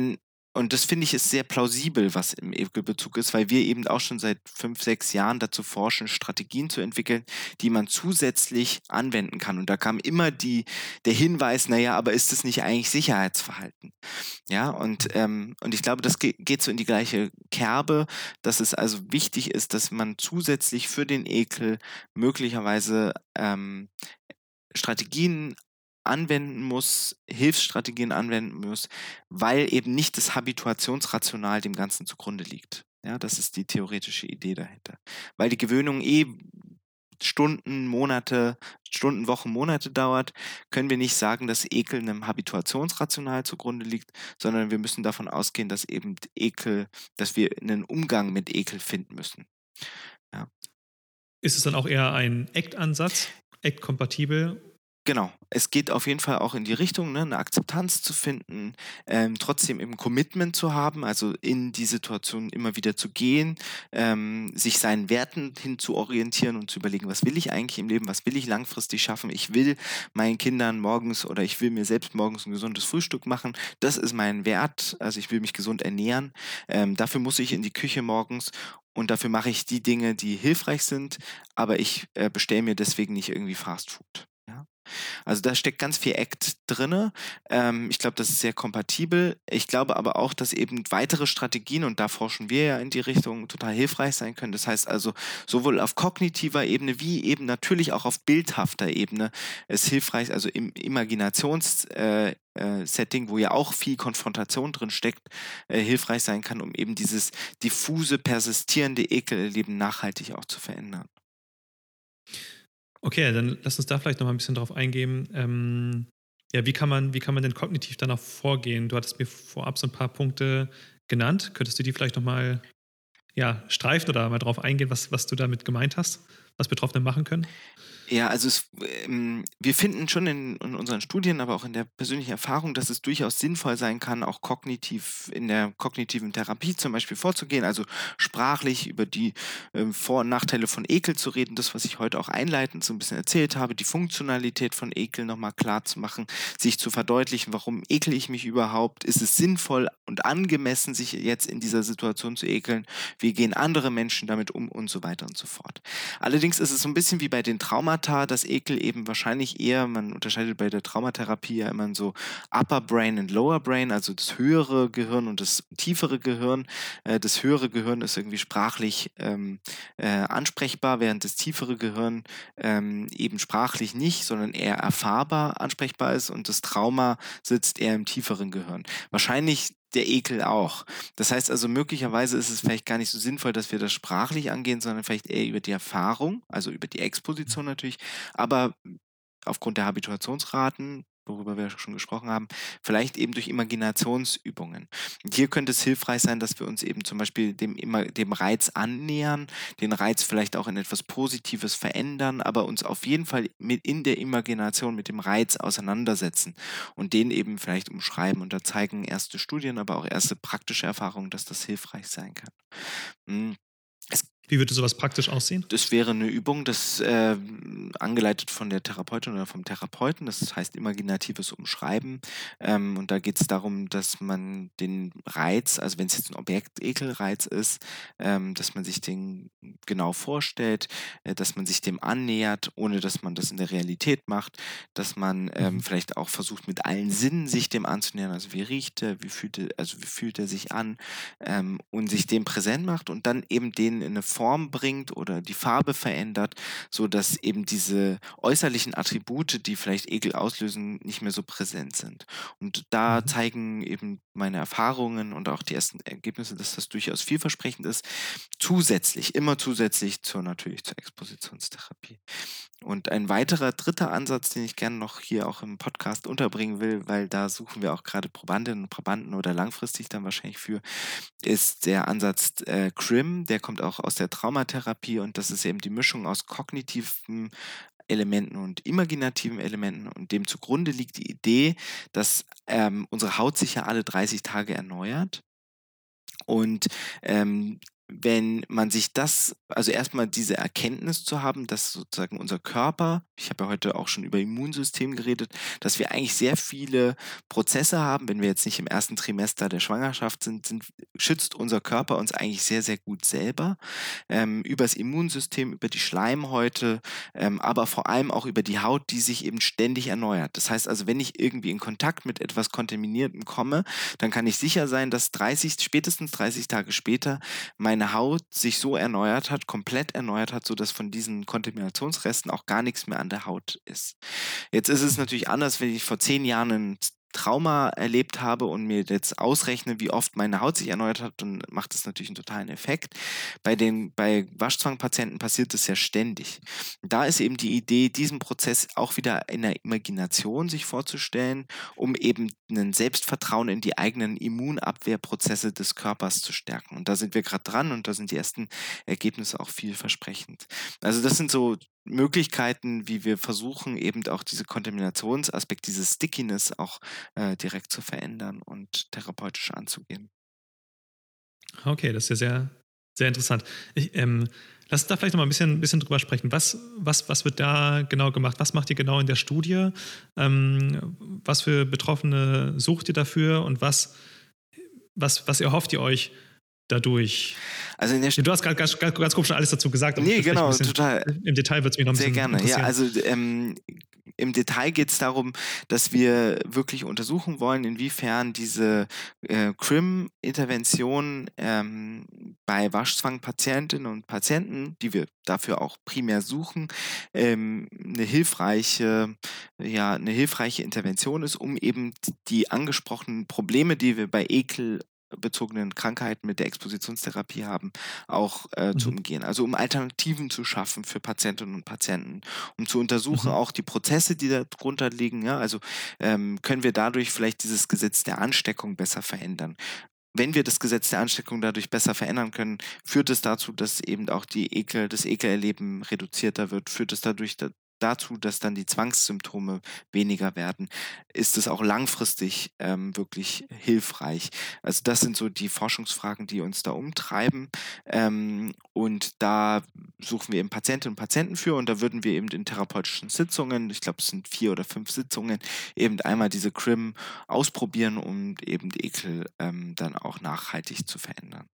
und das finde ich ist sehr plausibel, was im Ekelbezug ist, weil wir eben auch schon seit fünf, sechs Jahren dazu forschen, Strategien zu entwickeln, die man zusätzlich anwenden kann. Und da kam immer die, der Hinweis, naja, aber ist das nicht eigentlich Sicherheitsverhalten? Ja, und, ähm, und ich glaube, das geht so in die gleiche Kerbe, dass es also wichtig ist, dass man zusätzlich für den Ekel möglicherweise ähm, Strategien anwenden muss, Hilfsstrategien anwenden muss, weil eben nicht das Habituationsrational dem Ganzen zugrunde liegt. Ja, das ist die theoretische Idee dahinter. Weil die Gewöhnung eh Stunden, Monate, Stunden, Wochen, Monate dauert, können wir nicht sagen, dass Ekel einem Habituationsrational zugrunde liegt, sondern wir müssen davon ausgehen, dass eben Ekel, dass wir einen Umgang mit Ekel finden müssen.
Ja. Ist es dann auch eher ein ACT-Ansatz, ACT-kompatibel
Genau, es geht auf jeden Fall auch in die Richtung, ne, eine Akzeptanz zu finden, ähm, trotzdem eben Commitment zu haben, also in die Situation immer wieder zu gehen, ähm, sich seinen Werten hin zu orientieren und zu überlegen, was will ich eigentlich im Leben, was will ich langfristig schaffen. Ich will meinen Kindern morgens oder ich will mir selbst morgens ein gesundes Frühstück machen. Das ist mein Wert, also ich will mich gesund ernähren. Ähm, dafür muss ich in die Küche morgens und dafür mache ich die Dinge, die hilfreich sind, aber ich äh, bestelle mir deswegen nicht irgendwie Fast Food. Also da steckt ganz viel Act drin. Ähm, ich glaube, das ist sehr kompatibel. Ich glaube aber auch, dass eben weitere Strategien, und da forschen wir ja in die Richtung, total hilfreich sein können. Das heißt also, sowohl auf kognitiver Ebene wie eben natürlich auch auf bildhafter Ebene es hilfreich, also im Imaginations- äh, äh, Setting, wo ja auch viel Konfrontation drin steckt, äh, hilfreich sein kann, um eben dieses diffuse, persistierende Ekelerleben nachhaltig auch zu verändern.
Okay, dann lass uns da vielleicht noch mal ein bisschen drauf eingehen. Ähm, ja, wie kann man, wie kann man denn kognitiv danach vorgehen? Du hattest mir vorab so ein paar Punkte genannt. Könntest du die vielleicht noch mal ja, streifen oder mal drauf eingehen, was, was du damit gemeint hast, was Betroffene machen können?
Ja, also es, ähm, wir finden schon in, in, unseren Studien, aber auch in der persönlichen Erfahrung, dass es durchaus sinnvoll sein kann, auch kognitiv in der kognitiven Therapie zum Beispiel vorzugehen, also sprachlich über die äh, Vor- und Nachteile von Ekel zu reden, das, was ich heute auch einleitend so ein bisschen erzählt habe, die Funktionalität von Ekel nochmal klar zu machen, sich zu verdeutlichen, warum ekel ich mich überhaupt, ist es sinnvoll und angemessen, sich jetzt in dieser Situation zu ekeln, wie gehen andere Menschen damit um? Und so weiter und so fort. Allerdings ist es so ein bisschen wie bei den Traumata, Traumata, das Ekel eben wahrscheinlich eher, man unterscheidet bei der Traumatherapie ja immer so Upper Brain und Lower Brain, also das höhere Gehirn und das tiefere Gehirn. Äh, das höhere Gehirn ist irgendwie sprachlich ähm, äh, ansprechbar, während das tiefere Gehirn ähm, eben sprachlich nicht, sondern eher erfahrbar ansprechbar ist und das Trauma sitzt eher im tieferen Gehirn. Wahrscheinlich der Ekel auch. Das heißt also, möglicherweise ist es vielleicht gar nicht so sinnvoll, dass wir das sprachlich angehen, sondern vielleicht eher über die Erfahrung, also über die Exposition natürlich, aber aufgrund der Habituationsraten worüber wir schon gesprochen haben, vielleicht eben durch Imaginationsübungen. Und hier könnte es hilfreich sein, dass wir uns eben zum Beispiel dem, dem Reiz annähern, den Reiz vielleicht auch in etwas Positives verändern, aber uns auf jeden Fall mit in der Imagination mit dem Reiz auseinandersetzen und den eben vielleicht umschreiben. Und da zeigen erste Studien, aber auch erste praktische Erfahrungen, dass das hilfreich sein kann.
Wie würde sowas praktisch aussehen?
Das wäre eine Übung, das äh, angeleitet von der Therapeutin oder vom Therapeuten. Das heißt imaginatives Umschreiben. Ähm, und da geht es darum, dass man den Reiz, also wenn es jetzt ein Objektekelreiz ist, ähm, dass man sich den genau vorstellt, äh, dass man sich dem annähert, ohne dass man das in der Realität macht, dass man ähm, mhm. vielleicht auch versucht, mit allen Sinnen sich dem anzunähern. Also wie riecht er, wie fühlt er, also wie fühlt er sich an ähm, und sich dem präsent macht und dann eben den in eine Form bringt oder die Farbe verändert, so dass eben diese äußerlichen Attribute, die vielleicht Ekel auslösen, nicht mehr so präsent sind. Und da mhm. zeigen eben meine Erfahrungen und auch die ersten Ergebnisse, dass das durchaus vielversprechend ist, zusätzlich, immer zusätzlich zur natürlich zur Expositionstherapie. Und ein weiterer dritter Ansatz, den ich gerne noch hier auch im Podcast unterbringen will, weil da suchen wir auch gerade Probandinnen und Probanden oder langfristig dann wahrscheinlich für, ist der Ansatz äh, CRIM, der kommt auch aus der Traumatherapie und das ist eben die Mischung aus kognitiven Elementen und imaginativen Elementen und dem zugrunde liegt die Idee, dass ähm, unsere Haut sich ja alle 30 Tage erneuert und ähm, wenn man sich das, also erstmal diese Erkenntnis zu haben, dass sozusagen unser Körper, ich habe ja heute auch schon über Immunsystem geredet, dass wir eigentlich sehr viele Prozesse haben, wenn wir jetzt nicht im ersten Trimester der Schwangerschaft sind, sind schützt unser Körper uns eigentlich sehr, sehr gut selber. Ähm, über das Immunsystem, über die Schleimhäute, ähm, aber vor allem auch über die Haut, die sich eben ständig erneuert. Das heißt also, wenn ich irgendwie in Kontakt mit etwas Kontaminiertem komme, dann kann ich sicher sein, dass 30, spätestens 30 Tage später mein meine Haut sich so erneuert hat, komplett erneuert hat, sodass von diesen Kontaminationsresten auch gar nichts mehr an der Haut ist. Jetzt ist es natürlich anders, wenn ich vor zehn Jahren einen Trauma erlebt habe und mir jetzt ausrechne, wie oft meine Haut sich erneuert hat, dann macht das natürlich einen totalen Effekt. Bei den bei Waschzwangpatienten passiert das ja ständig. Da ist eben die Idee, diesen Prozess auch wieder in der Imagination sich vorzustellen, um eben ein Selbstvertrauen in die eigenen Immunabwehrprozesse des Körpers zu stärken. Und da sind wir gerade dran und da sind die ersten Ergebnisse auch vielversprechend. Also das sind so Möglichkeiten, wie wir versuchen, eben auch diese Kontaminationsaspekt, diese Stickiness auch äh, direkt zu verändern und therapeutisch anzugehen.
Okay, das ist ja sehr, sehr interessant. Ich, ähm, lass uns da vielleicht noch mal ein bisschen, bisschen drüber sprechen. Was, was, was wird da genau gemacht? Was macht ihr genau in der Studie? Ähm, was für Betroffene sucht ihr dafür und was, was, was erhofft ihr euch dadurch. Also in der du hast gerade ganz, ganz, ganz grob schon alles dazu gesagt.
Nee, genau, total.
Im Detail wird es mich noch ein
Sehr gerne. Ja, also ähm, im Detail geht es darum, dass wir wirklich untersuchen wollen, inwiefern diese äh, CRIM-Intervention ähm, bei Waschzwangpatientinnen und Patienten, die wir dafür auch primär suchen, ähm, eine hilfreiche, ja, eine hilfreiche Intervention ist, um eben die angesprochenen Probleme, die wir bei Ekel bezogenen Krankheiten mit der Expositionstherapie haben, auch äh, mhm. zu umgehen. Also um Alternativen zu schaffen für Patientinnen und Patienten, um zu untersuchen mhm. auch die Prozesse, die darunter liegen. Ja? Also ähm, können wir dadurch vielleicht dieses Gesetz der Ansteckung besser verändern wenn wir das Gesetz der Ansteckung dadurch besser verändern können, führt es dazu, dass eben auch die Ekel, das Ekelerleben reduzierter wird, führt es dadurch dazu, dass dann die Zwangssymptome weniger werden, ist es auch langfristig ähm, wirklich hilfreich. Also das sind so die Forschungsfragen, die uns da umtreiben. Ähm, und da suchen wir eben Patientinnen und Patienten für und da würden wir eben in therapeutischen Sitzungen, ich glaube es sind vier oder fünf Sitzungen, eben einmal diese CRIM ausprobieren, um eben Ekel ähm, dann auch nachhaltig zu verändern.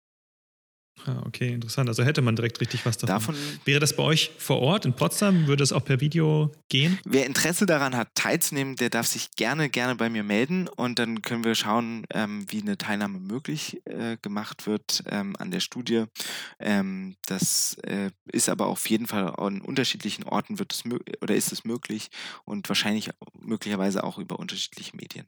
Ah, okay, interessant. Also hätte man direkt richtig was davon. davon. Wäre das bei euch vor Ort in Potsdam? Würde es auch per Video gehen?
Wer Interesse daran hat, teilzunehmen, der darf sich gerne, gerne bei mir melden und dann können wir schauen, ähm, wie eine Teilnahme möglich äh, gemacht wird ähm, an der Studie. Ähm, das äh, ist aber auf jeden Fall an unterschiedlichen Orten wird es oder ist es möglich und wahrscheinlich möglicherweise auch über unterschiedliche Medien.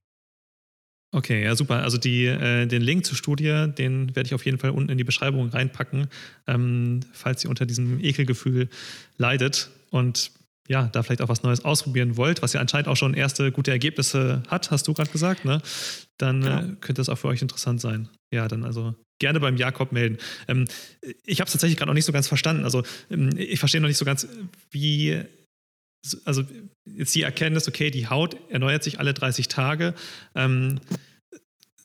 Okay, ja, super. Also die, äh, den Link zur Studie, den werde ich auf jeden Fall unten in die Beschreibung reinpacken, ähm, falls ihr unter diesem Ekelgefühl leidet und ja, da vielleicht auch was Neues ausprobieren wollt, was ja anscheinend auch schon erste gute Ergebnisse hat, hast du gerade gesagt, ne? Dann äh, genau. könnte das auch für euch interessant sein. Ja, dann also gerne beim Jakob melden. Ähm, ich habe es tatsächlich gerade noch nicht so ganz verstanden. Also ähm, ich verstehe noch nicht so ganz, wie also jetzt die Erkenntnis, okay, die Haut erneuert sich alle 30 Tage. Ähm,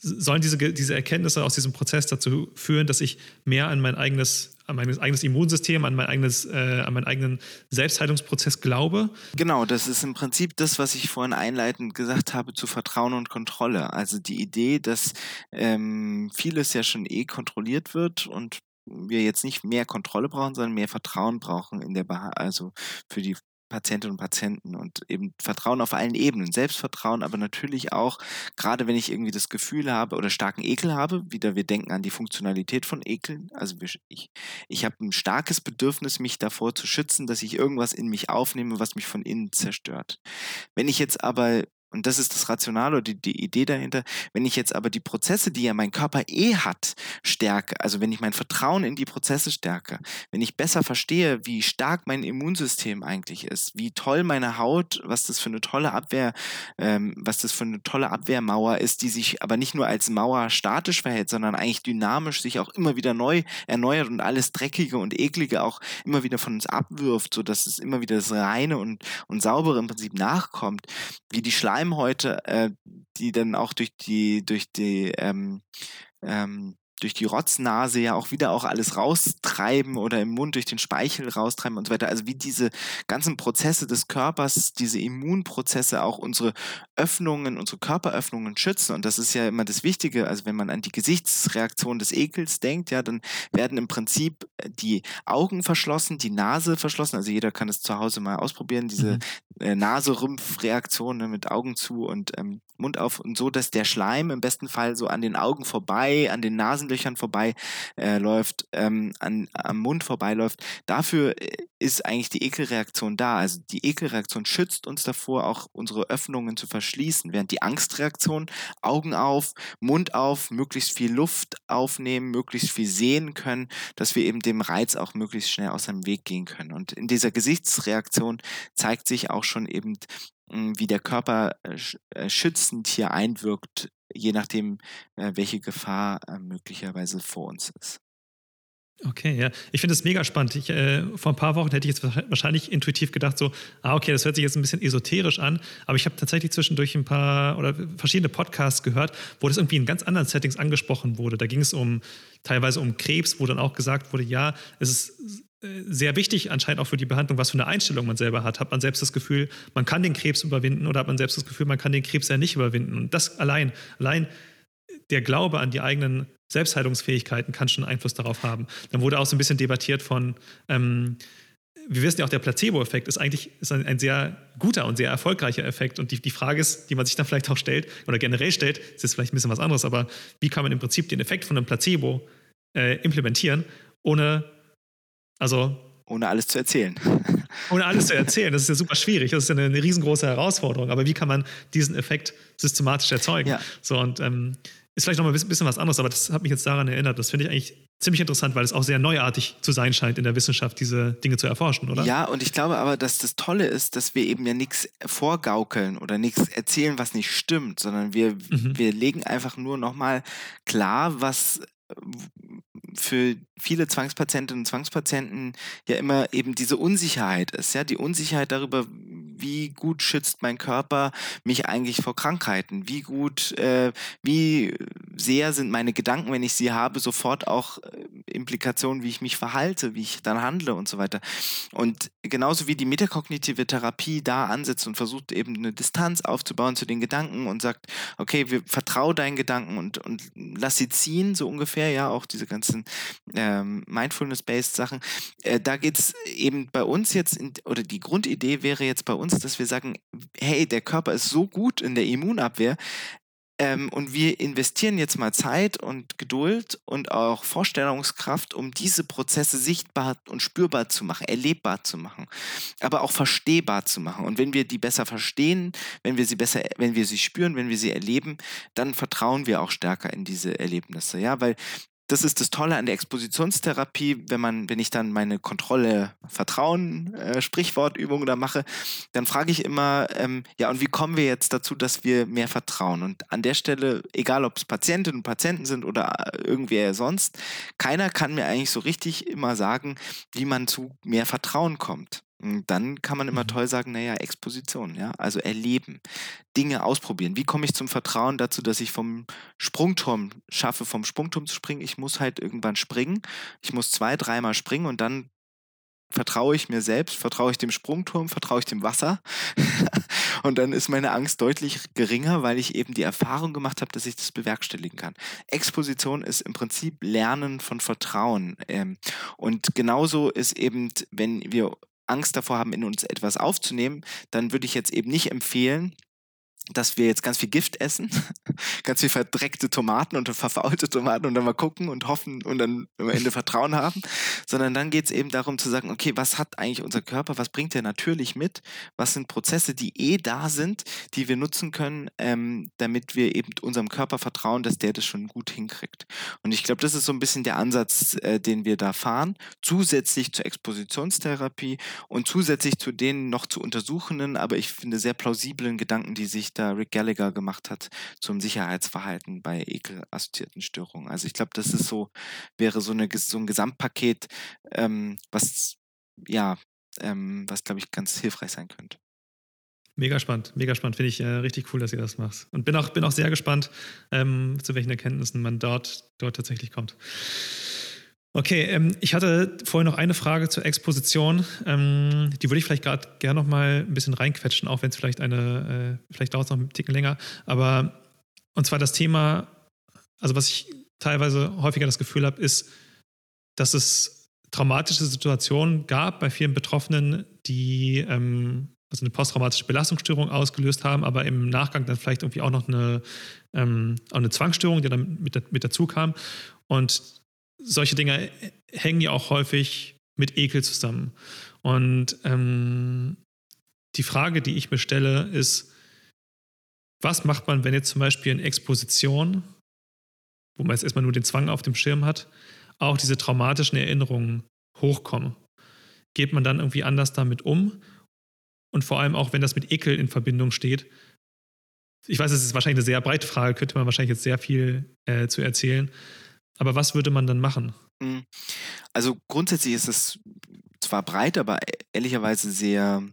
sollen diese, diese Erkenntnisse aus diesem Prozess dazu führen, dass ich mehr an mein eigenes, an mein eigenes Immunsystem, an, mein eigenes, äh, an meinen eigenen Selbstheilungsprozess glaube?
Genau, das ist im Prinzip das, was ich vorhin einleitend gesagt habe, zu Vertrauen und Kontrolle. Also die Idee, dass ähm, vieles ja schon eh kontrolliert wird und wir jetzt nicht mehr Kontrolle brauchen, sondern mehr Vertrauen brauchen in der Beha also für die Patientinnen und Patienten und eben Vertrauen auf allen Ebenen. Selbstvertrauen, aber natürlich auch, gerade wenn ich irgendwie das Gefühl habe oder starken Ekel habe, wieder wir denken an die Funktionalität von Ekeln. Also ich, ich habe ein starkes Bedürfnis, mich davor zu schützen, dass ich irgendwas in mich aufnehme, was mich von innen zerstört. Wenn ich jetzt aber und das ist das Rationale oder die, die Idee dahinter. Wenn ich jetzt aber die Prozesse, die ja mein Körper eh hat, stärke, also wenn ich mein Vertrauen in die Prozesse stärke, wenn ich besser verstehe, wie stark mein Immunsystem eigentlich ist, wie toll meine Haut, was das für eine tolle Abwehr, ähm, was das für eine tolle Abwehrmauer ist, die sich aber nicht nur als Mauer statisch verhält, sondern eigentlich dynamisch sich auch immer wieder neu erneuert und alles Dreckige und Eklige auch immer wieder von uns abwirft, sodass es immer wieder das Reine und, und Saubere im Prinzip nachkommt, wie die Schleim Schleimhäute, äh, die dann auch durch die, durch die ähm, ähm, durch die Rotznase ja auch wieder auch alles raustreiben oder im Mund durch den Speichel raustreiben und so weiter. Also wie diese ganzen Prozesse des Körpers, diese Immunprozesse auch unsere Öffnungen, unsere Körperöffnungen schützen. Und das ist ja immer das Wichtige. Also wenn man an die Gesichtsreaktion des Ekels denkt, ja, dann werden im Prinzip äh, die Augen verschlossen, die Nase verschlossen. Also jeder kann es zu Hause mal ausprobieren, diese mhm. Äh, Naserümpfreaktion ne, mit Augen zu und ähm, Mund auf und so, dass der Schleim im besten Fall so an den Augen vorbei, an den Nasenlöchern vorbei äh, läuft, ähm, an, am Mund vorbeiläuft. Dafür äh, ist eigentlich die Ekelreaktion da. Also die Ekelreaktion schützt uns davor, auch unsere Öffnungen zu verschließen, während die Angstreaktion Augen auf, Mund auf, möglichst viel Luft aufnehmen, möglichst viel sehen können, dass wir eben dem Reiz auch möglichst schnell aus dem Weg gehen können. Und in dieser Gesichtsreaktion zeigt sich auch schon eben hm, wie der Körper äh, äh, schützend hier einwirkt, je nachdem, äh, welche Gefahr möglicherweise vor uns ist.
Okay, ja. Ich finde es mega spannend. Ich, äh, vor ein paar Wochen hätte ich jetzt wahrscheinlich intuitiv gedacht, so, ah, okay, das hört sich jetzt ein bisschen esoterisch an, aber ich habe tatsächlich zwischendurch ein paar oder verschiedene Podcasts gehört, wo das irgendwie in ganz anderen Settings angesprochen wurde. Da ging es um teilweise um Krebs, wo dann auch gesagt wurde, ja, es ist äh, sehr wichtig anscheinend auch für die Behandlung, was für eine Einstellung man selber hat. Hat man selbst das Gefühl, man kann den Krebs überwinden oder hat man selbst das Gefühl, man kann den Krebs ja nicht überwinden? Und das allein, allein der Glaube an die eigenen Selbstheilungsfähigkeiten kann schon Einfluss darauf haben. Dann wurde auch so ein bisschen debattiert von, ähm, wir wissen ja auch, der Placebo-Effekt ist eigentlich ist ein, ein, sehr guter und sehr erfolgreicher Effekt. Und die, die Frage ist, die man sich dann vielleicht auch stellt oder generell stellt, ist jetzt vielleicht ein bisschen was anderes, aber wie kann man im Prinzip den Effekt von einem Placebo äh, implementieren, ohne, also
ohne alles zu erzählen. [laughs]
Ohne alles zu erzählen. Das ist ja super schwierig. Das ist ja eine, eine riesengroße Herausforderung. Aber wie kann man diesen Effekt systematisch erzeugen? Ja. So, und ähm, ist vielleicht noch mal ein bisschen was anderes, aber das hat mich jetzt daran erinnert. Das finde ich eigentlich ziemlich interessant, weil es auch sehr neuartig zu sein scheint in der Wissenschaft, diese Dinge zu erforschen, oder?
Ja, und ich glaube aber, dass das Tolle ist, dass wir eben ja nichts vorgaukeln oder nichts erzählen, was nicht stimmt, sondern wir, mhm. wir legen einfach nur nochmal klar, was für viele Zwangspatientinnen und Zwangspatienten ja immer eben diese Unsicherheit ist, ja, die Unsicherheit darüber, wie gut schützt mein Körper mich eigentlich vor Krankheiten, wie gut, äh, wie sehr sind meine Gedanken, wenn ich sie habe, sofort auch äh, Implikationen, wie ich mich verhalte, wie ich dann handle und so weiter. Und genauso wie die metakognitive Therapie da ansetzt und versucht eben eine Distanz aufzubauen zu den Gedanken und sagt, okay, wir vertrauen deinen Gedanken und, und lass sie ziehen, so ungefähr, ja, auch diese ganzen ähm, Mindfulness-based Sachen. Äh, da geht es eben bei uns jetzt, in, oder die Grundidee wäre jetzt bei uns, dass wir sagen, hey, der Körper ist so gut in der Immunabwehr, ähm, und wir investieren jetzt mal Zeit und Geduld und auch Vorstellungskraft, um diese Prozesse sichtbar und spürbar zu machen, erlebbar zu machen, aber auch verstehbar zu machen. Und wenn wir die besser verstehen, wenn wir sie besser, wenn wir sie spüren, wenn wir sie erleben, dann vertrauen wir auch stärker in diese Erlebnisse. Ja, weil das ist das Tolle an der Expositionstherapie, wenn man, wenn ich dann meine Kontrolle Vertrauen, äh, Sprichwortübungen da mache, dann frage ich immer, ähm, ja, und wie kommen wir jetzt dazu, dass wir mehr vertrauen? Und an der Stelle, egal ob es Patientinnen und Patienten sind oder äh, irgendwer sonst, keiner kann mir eigentlich so richtig immer sagen, wie man zu mehr Vertrauen kommt. Dann kann man immer mhm. toll sagen, naja, Exposition, ja, also erleben, Dinge ausprobieren. Wie komme ich zum Vertrauen dazu, dass ich vom Sprungturm schaffe, vom Sprungturm zu springen? Ich muss halt irgendwann springen. Ich muss zwei, dreimal springen und dann vertraue ich mir selbst, vertraue ich dem Sprungturm, vertraue ich dem Wasser. [laughs] und dann ist meine Angst deutlich geringer, weil ich eben die Erfahrung gemacht habe, dass ich das bewerkstelligen kann. Exposition ist im Prinzip Lernen von Vertrauen. Ähm, und genauso ist eben, wenn wir Angst davor haben, in uns etwas aufzunehmen, dann würde ich jetzt eben nicht empfehlen, dass wir jetzt ganz viel Gift essen, [laughs] ganz viel verdreckte Tomaten und verfaulte Tomaten und dann mal gucken und hoffen und dann am Ende Vertrauen haben, sondern dann geht es eben darum zu sagen, okay, was hat eigentlich unser Körper, was bringt er natürlich mit, was sind Prozesse, die eh da sind, die wir nutzen können, ähm, damit wir eben unserem Körper vertrauen, dass der das schon gut hinkriegt. Und ich glaube, das ist so ein bisschen der Ansatz, äh, den wir da fahren, zusätzlich zur Expositionstherapie und zusätzlich zu den noch zu untersuchenden, aber ich finde sehr plausiblen Gedanken, die sich da Rick Gallagher gemacht hat zum Sicherheitsverhalten bei ekelassoziierten Störungen. Also ich glaube, das ist so, wäre so, eine, so ein Gesamtpaket, ähm, was ja, ähm, was glaube ich ganz hilfreich sein könnte.
Mega spannend, mega spannend. Finde ich äh, richtig cool, dass ihr das macht. Und bin auch, bin auch sehr gespannt, ähm, zu welchen Erkenntnissen man dort, dort tatsächlich kommt. Okay, ähm, ich hatte vorhin noch eine Frage zur Exposition. Ähm, die würde ich vielleicht gerade gerne noch mal ein bisschen reinquetschen, auch wenn es vielleicht eine, äh, vielleicht dauert es noch einen Ticken länger. Aber und zwar das Thema, also was ich teilweise häufiger das Gefühl habe, ist, dass es traumatische Situationen gab bei vielen Betroffenen, die ähm, also eine posttraumatische Belastungsstörung ausgelöst haben, aber im Nachgang dann vielleicht irgendwie auch noch eine, ähm, auch eine Zwangsstörung, die dann mit, mit dazu kam. Und solche Dinge hängen ja auch häufig mit Ekel zusammen. Und ähm, die Frage, die ich mir stelle, ist, was macht man, wenn jetzt zum Beispiel in Exposition, wo man jetzt erstmal nur den Zwang auf dem Schirm hat, auch diese traumatischen Erinnerungen hochkommen? Geht man dann irgendwie anders damit um? Und vor allem auch, wenn das mit Ekel in Verbindung steht. Ich weiß, es ist wahrscheinlich eine sehr breite Frage, könnte man wahrscheinlich jetzt sehr viel äh, zu erzählen. Aber was würde man dann machen? Hm.
Also grundsätzlich ist es zwar breit, aber e-, ehrlicherweise sehr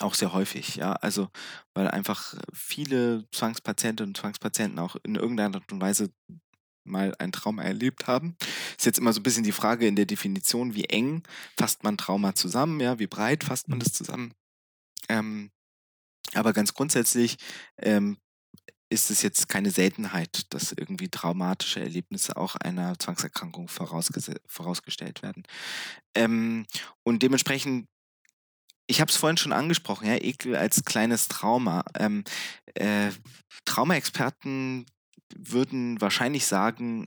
auch sehr häufig, ja. Also, weil einfach viele Zwangspatientinnen und Zwangspatienten auch in irgendeiner Art und Weise mal ein Trauma erlebt haben. Ist jetzt immer so ein bisschen die Frage in der Definition, wie eng fasst man Trauma zusammen, ja, wie breit fasst man mhm. das zusammen. Ähm, aber ganz grundsätzlich ähm, ist es jetzt keine Seltenheit, dass irgendwie traumatische Erlebnisse auch einer Zwangserkrankung vorausgestellt werden. Ähm, und dementsprechend ich habe es vorhin schon angesprochen, ja, Ekel als kleines Trauma. Ähm, äh, Traumaexperten würden wahrscheinlich sagen,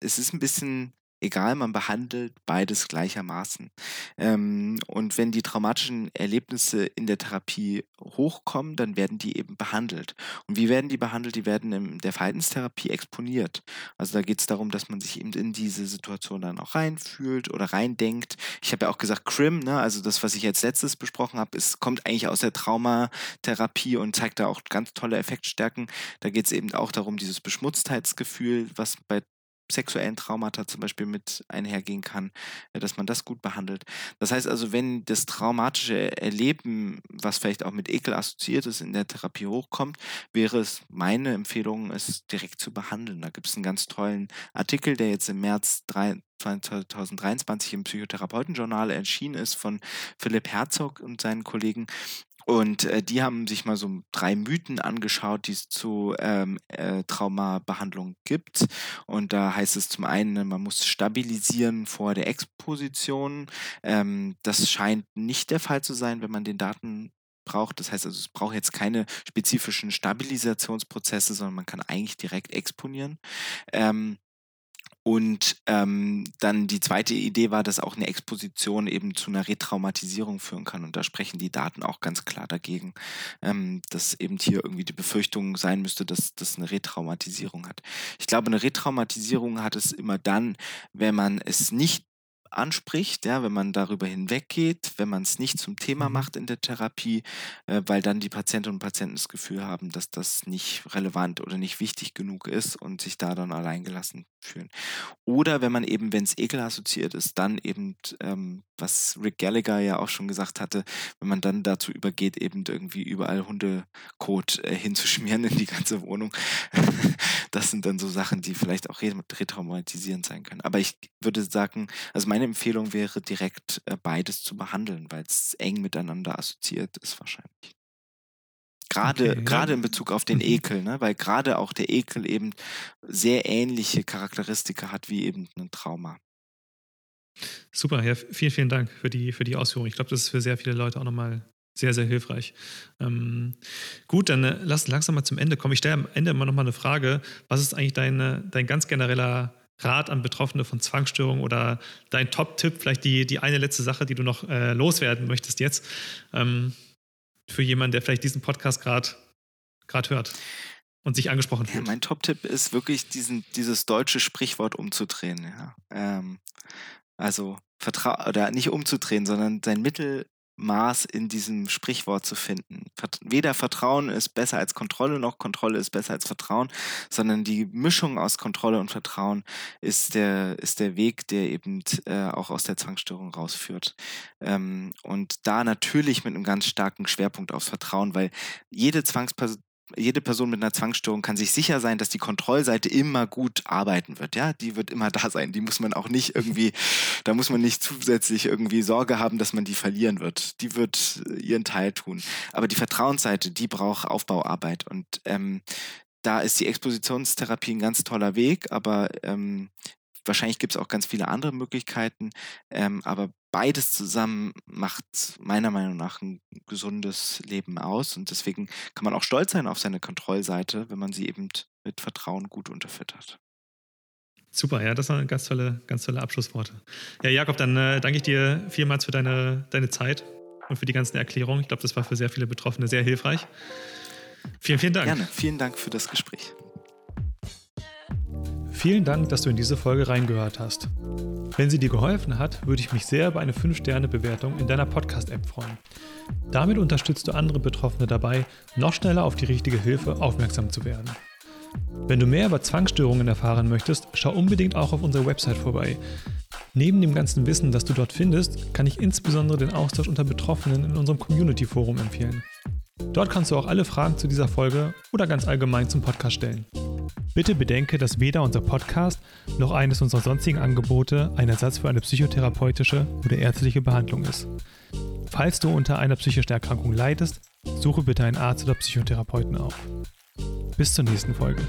es ist ein bisschen egal, man behandelt beides gleichermaßen. Ähm, und wenn die traumatischen Erlebnisse in der Therapie hochkommen, dann werden die eben behandelt. Und wie werden die behandelt? Die werden in der Verhaltenstherapie exponiert. Also da geht es darum, dass man sich eben in diese Situation dann auch reinfühlt oder reindenkt. Ich habe ja auch gesagt, CRIM, ne, also das, was ich jetzt letztes besprochen habe, kommt eigentlich aus der Traumatherapie und zeigt da auch ganz tolle Effektstärken. Da geht es eben auch darum, dieses Beschmutztheitsgefühl, was bei sexuellen Traumata zum Beispiel mit einhergehen kann, äh, dass man das gut behandelt. Das heißt also, wenn das traumatische Erleben, was vielleicht auch mit Ekel assoziiert ist, in der Therapie hochkommt, wäre es meine Empfehlung, es direkt zu behandeln. Da gibt es einen ganz tollen Artikel, der jetzt im März 2023 im Psychotherapeutenjournal erschienen ist von Philipp Herzog und seinen Kollegen, und äh, die haben sich mal so drei Mythen angeschaut, die es zu ähm, äh, Traumabehandlung gibt. Und da heißt es zum einen, man muss stabilisieren vor der Exposition. Ähm, das scheint nicht der Fall zu sein, wenn man den Daten braucht. Das heißt also, es braucht jetzt keine spezifischen Stabilisationsprozesse, sondern man kann eigentlich direkt exponieren. Ähm, und ähm, dann die zweite Idee war, dass auch eine Exposition eben zu einer Retraumatisierung führen kann. Und da sprechen die Daten auch ganz klar dagegen, ähm, dass eben hier irgendwie die Befürchtung sein müsste, dass das eine Retraumatisierung hat. Ich glaube, eine Retraumatisierung hat es immer dann, wenn man es nicht anspricht, ja, wenn man darüber hinweggeht, wenn man es nicht zum Thema mhm. macht in der Therapie, äh, weil dann die Patientinnen und Patienten das Gefühl haben, dass das nicht relevant oder nicht wichtig genug ist und sich da dann alleingelassen fühlen. Oder wenn man eben, wenn es Ekel assoziiert ist, dann eben, ähm, was Rick Gallagher ja auch schon gesagt hatte, wenn man dann dazu übergeht, eben irgendwie überall Hundekot äh, hinzuschmieren in die ganze Wohnung, [laughs] das sind dann so Sachen, die vielleicht auch retraumatisierend sein können. Aber ich würde sagen, also meine Empfehlung wäre direkt äh, beides zu behandeln, weil es eng miteinander assoziiert ist wahrscheinlich. Gerade, okay, gerade ja. in Bezug auf den mhm. Ekel, ne? weil gerade auch der Ekel eben sehr ähnliche Charakteristika hat wie eben ein Trauma.
Super, ja, vielen, vielen Dank für die, für die Ausführung. Ich glaube, das ist für sehr viele Leute auch nochmal sehr, sehr hilfreich. Ähm, gut, dann äh, lass langsam mal zum Ende kommen. Ich stelle am Ende immer nochmal eine Frage. Was ist eigentlich deine, dein ganz genereller Rat an Betroffene von Zwangsstörungen oder dein Top-Tipp, vielleicht die, die eine letzte Sache, die du noch äh, loswerden möchtest jetzt? Ähm, für jemanden, der vielleicht diesen Podcast gerade hört und sich angesprochen fühlt?
Ja, mein Top-Tipp ist wirklich diesen, dieses deutsche Sprichwort umzudrehen. Ja. Ähm, also vertrau oder nicht umzudrehen, sondern sein Mittel Maß in diesem Sprichwort zu finden. Weder Vertrauen ist besser als Kontrolle, noch Kontrolle ist besser als Vertrauen, sondern die Mischung aus Kontrolle und Vertrauen ist der, ist der Weg, der eben äh, auch aus der Zwangsstörung rausführt. Ähm, und da natürlich mit einem ganz starken Schwerpunkt aufs Vertrauen, weil jede Zwangsperson jede Person mit einer Zwangsstörung kann sich sicher sein, dass die Kontrollseite immer gut arbeiten wird. Ja, die wird immer da sein. Die muss man auch nicht irgendwie, da muss man nicht zusätzlich irgendwie Sorge haben, dass man die verlieren wird. Die wird ihren Teil tun. Aber die Vertrauensseite, die braucht Aufbauarbeit. Und ähm, da ist die Expositionstherapie ein ganz toller Weg, aber ähm, wahrscheinlich gibt es auch ganz viele andere Möglichkeiten. Ähm, aber beides zusammen macht meiner Meinung nach ein gesundes Leben aus. Und deswegen kann man auch stolz sein auf seine Kontrollseite, wenn man sie eben mit Vertrauen gut unterfüttert.
Super, ja, das waren ganz tolle, ganz tolle Abschlussworte. Ja, Jakob, dann äh, danke ich dir vielmals für deine, deine Zeit und für die ganzen Erklärungen. Ich glaube, das war für sehr viele Betroffene sehr hilfreich. Vielen, vielen Dank.
Gerne, vielen Dank für das Gespräch.
Vielen Dank, dass du in diese Folge reingehört hast. Wenn sie dir geholfen hat, würde ich mich sehr über eine 5-Sterne-Bewertung in deiner Podcast-App freuen. Damit unterstützt du andere Betroffene dabei, noch schneller auf die richtige Hilfe aufmerksam zu werden. Wenn du mehr über Zwangsstörungen erfahren möchtest, schau unbedingt auch auf unserer Website vorbei. Neben dem ganzen Wissen, das du dort findest, kann ich insbesondere den Austausch unter Betroffenen in unserem Community-Forum empfehlen. Dort kannst du auch alle Fragen zu dieser Folge oder ganz allgemein zum Podcast stellen. Bitte bedenke, dass weder unser Podcast noch eines unserer sonstigen Angebote ein Ersatz für eine psychotherapeutische oder ärztliche Behandlung ist. Falls du unter einer psychischen Erkrankung leidest, suche bitte einen Arzt oder Psychotherapeuten auf. Bis zur nächsten Folge.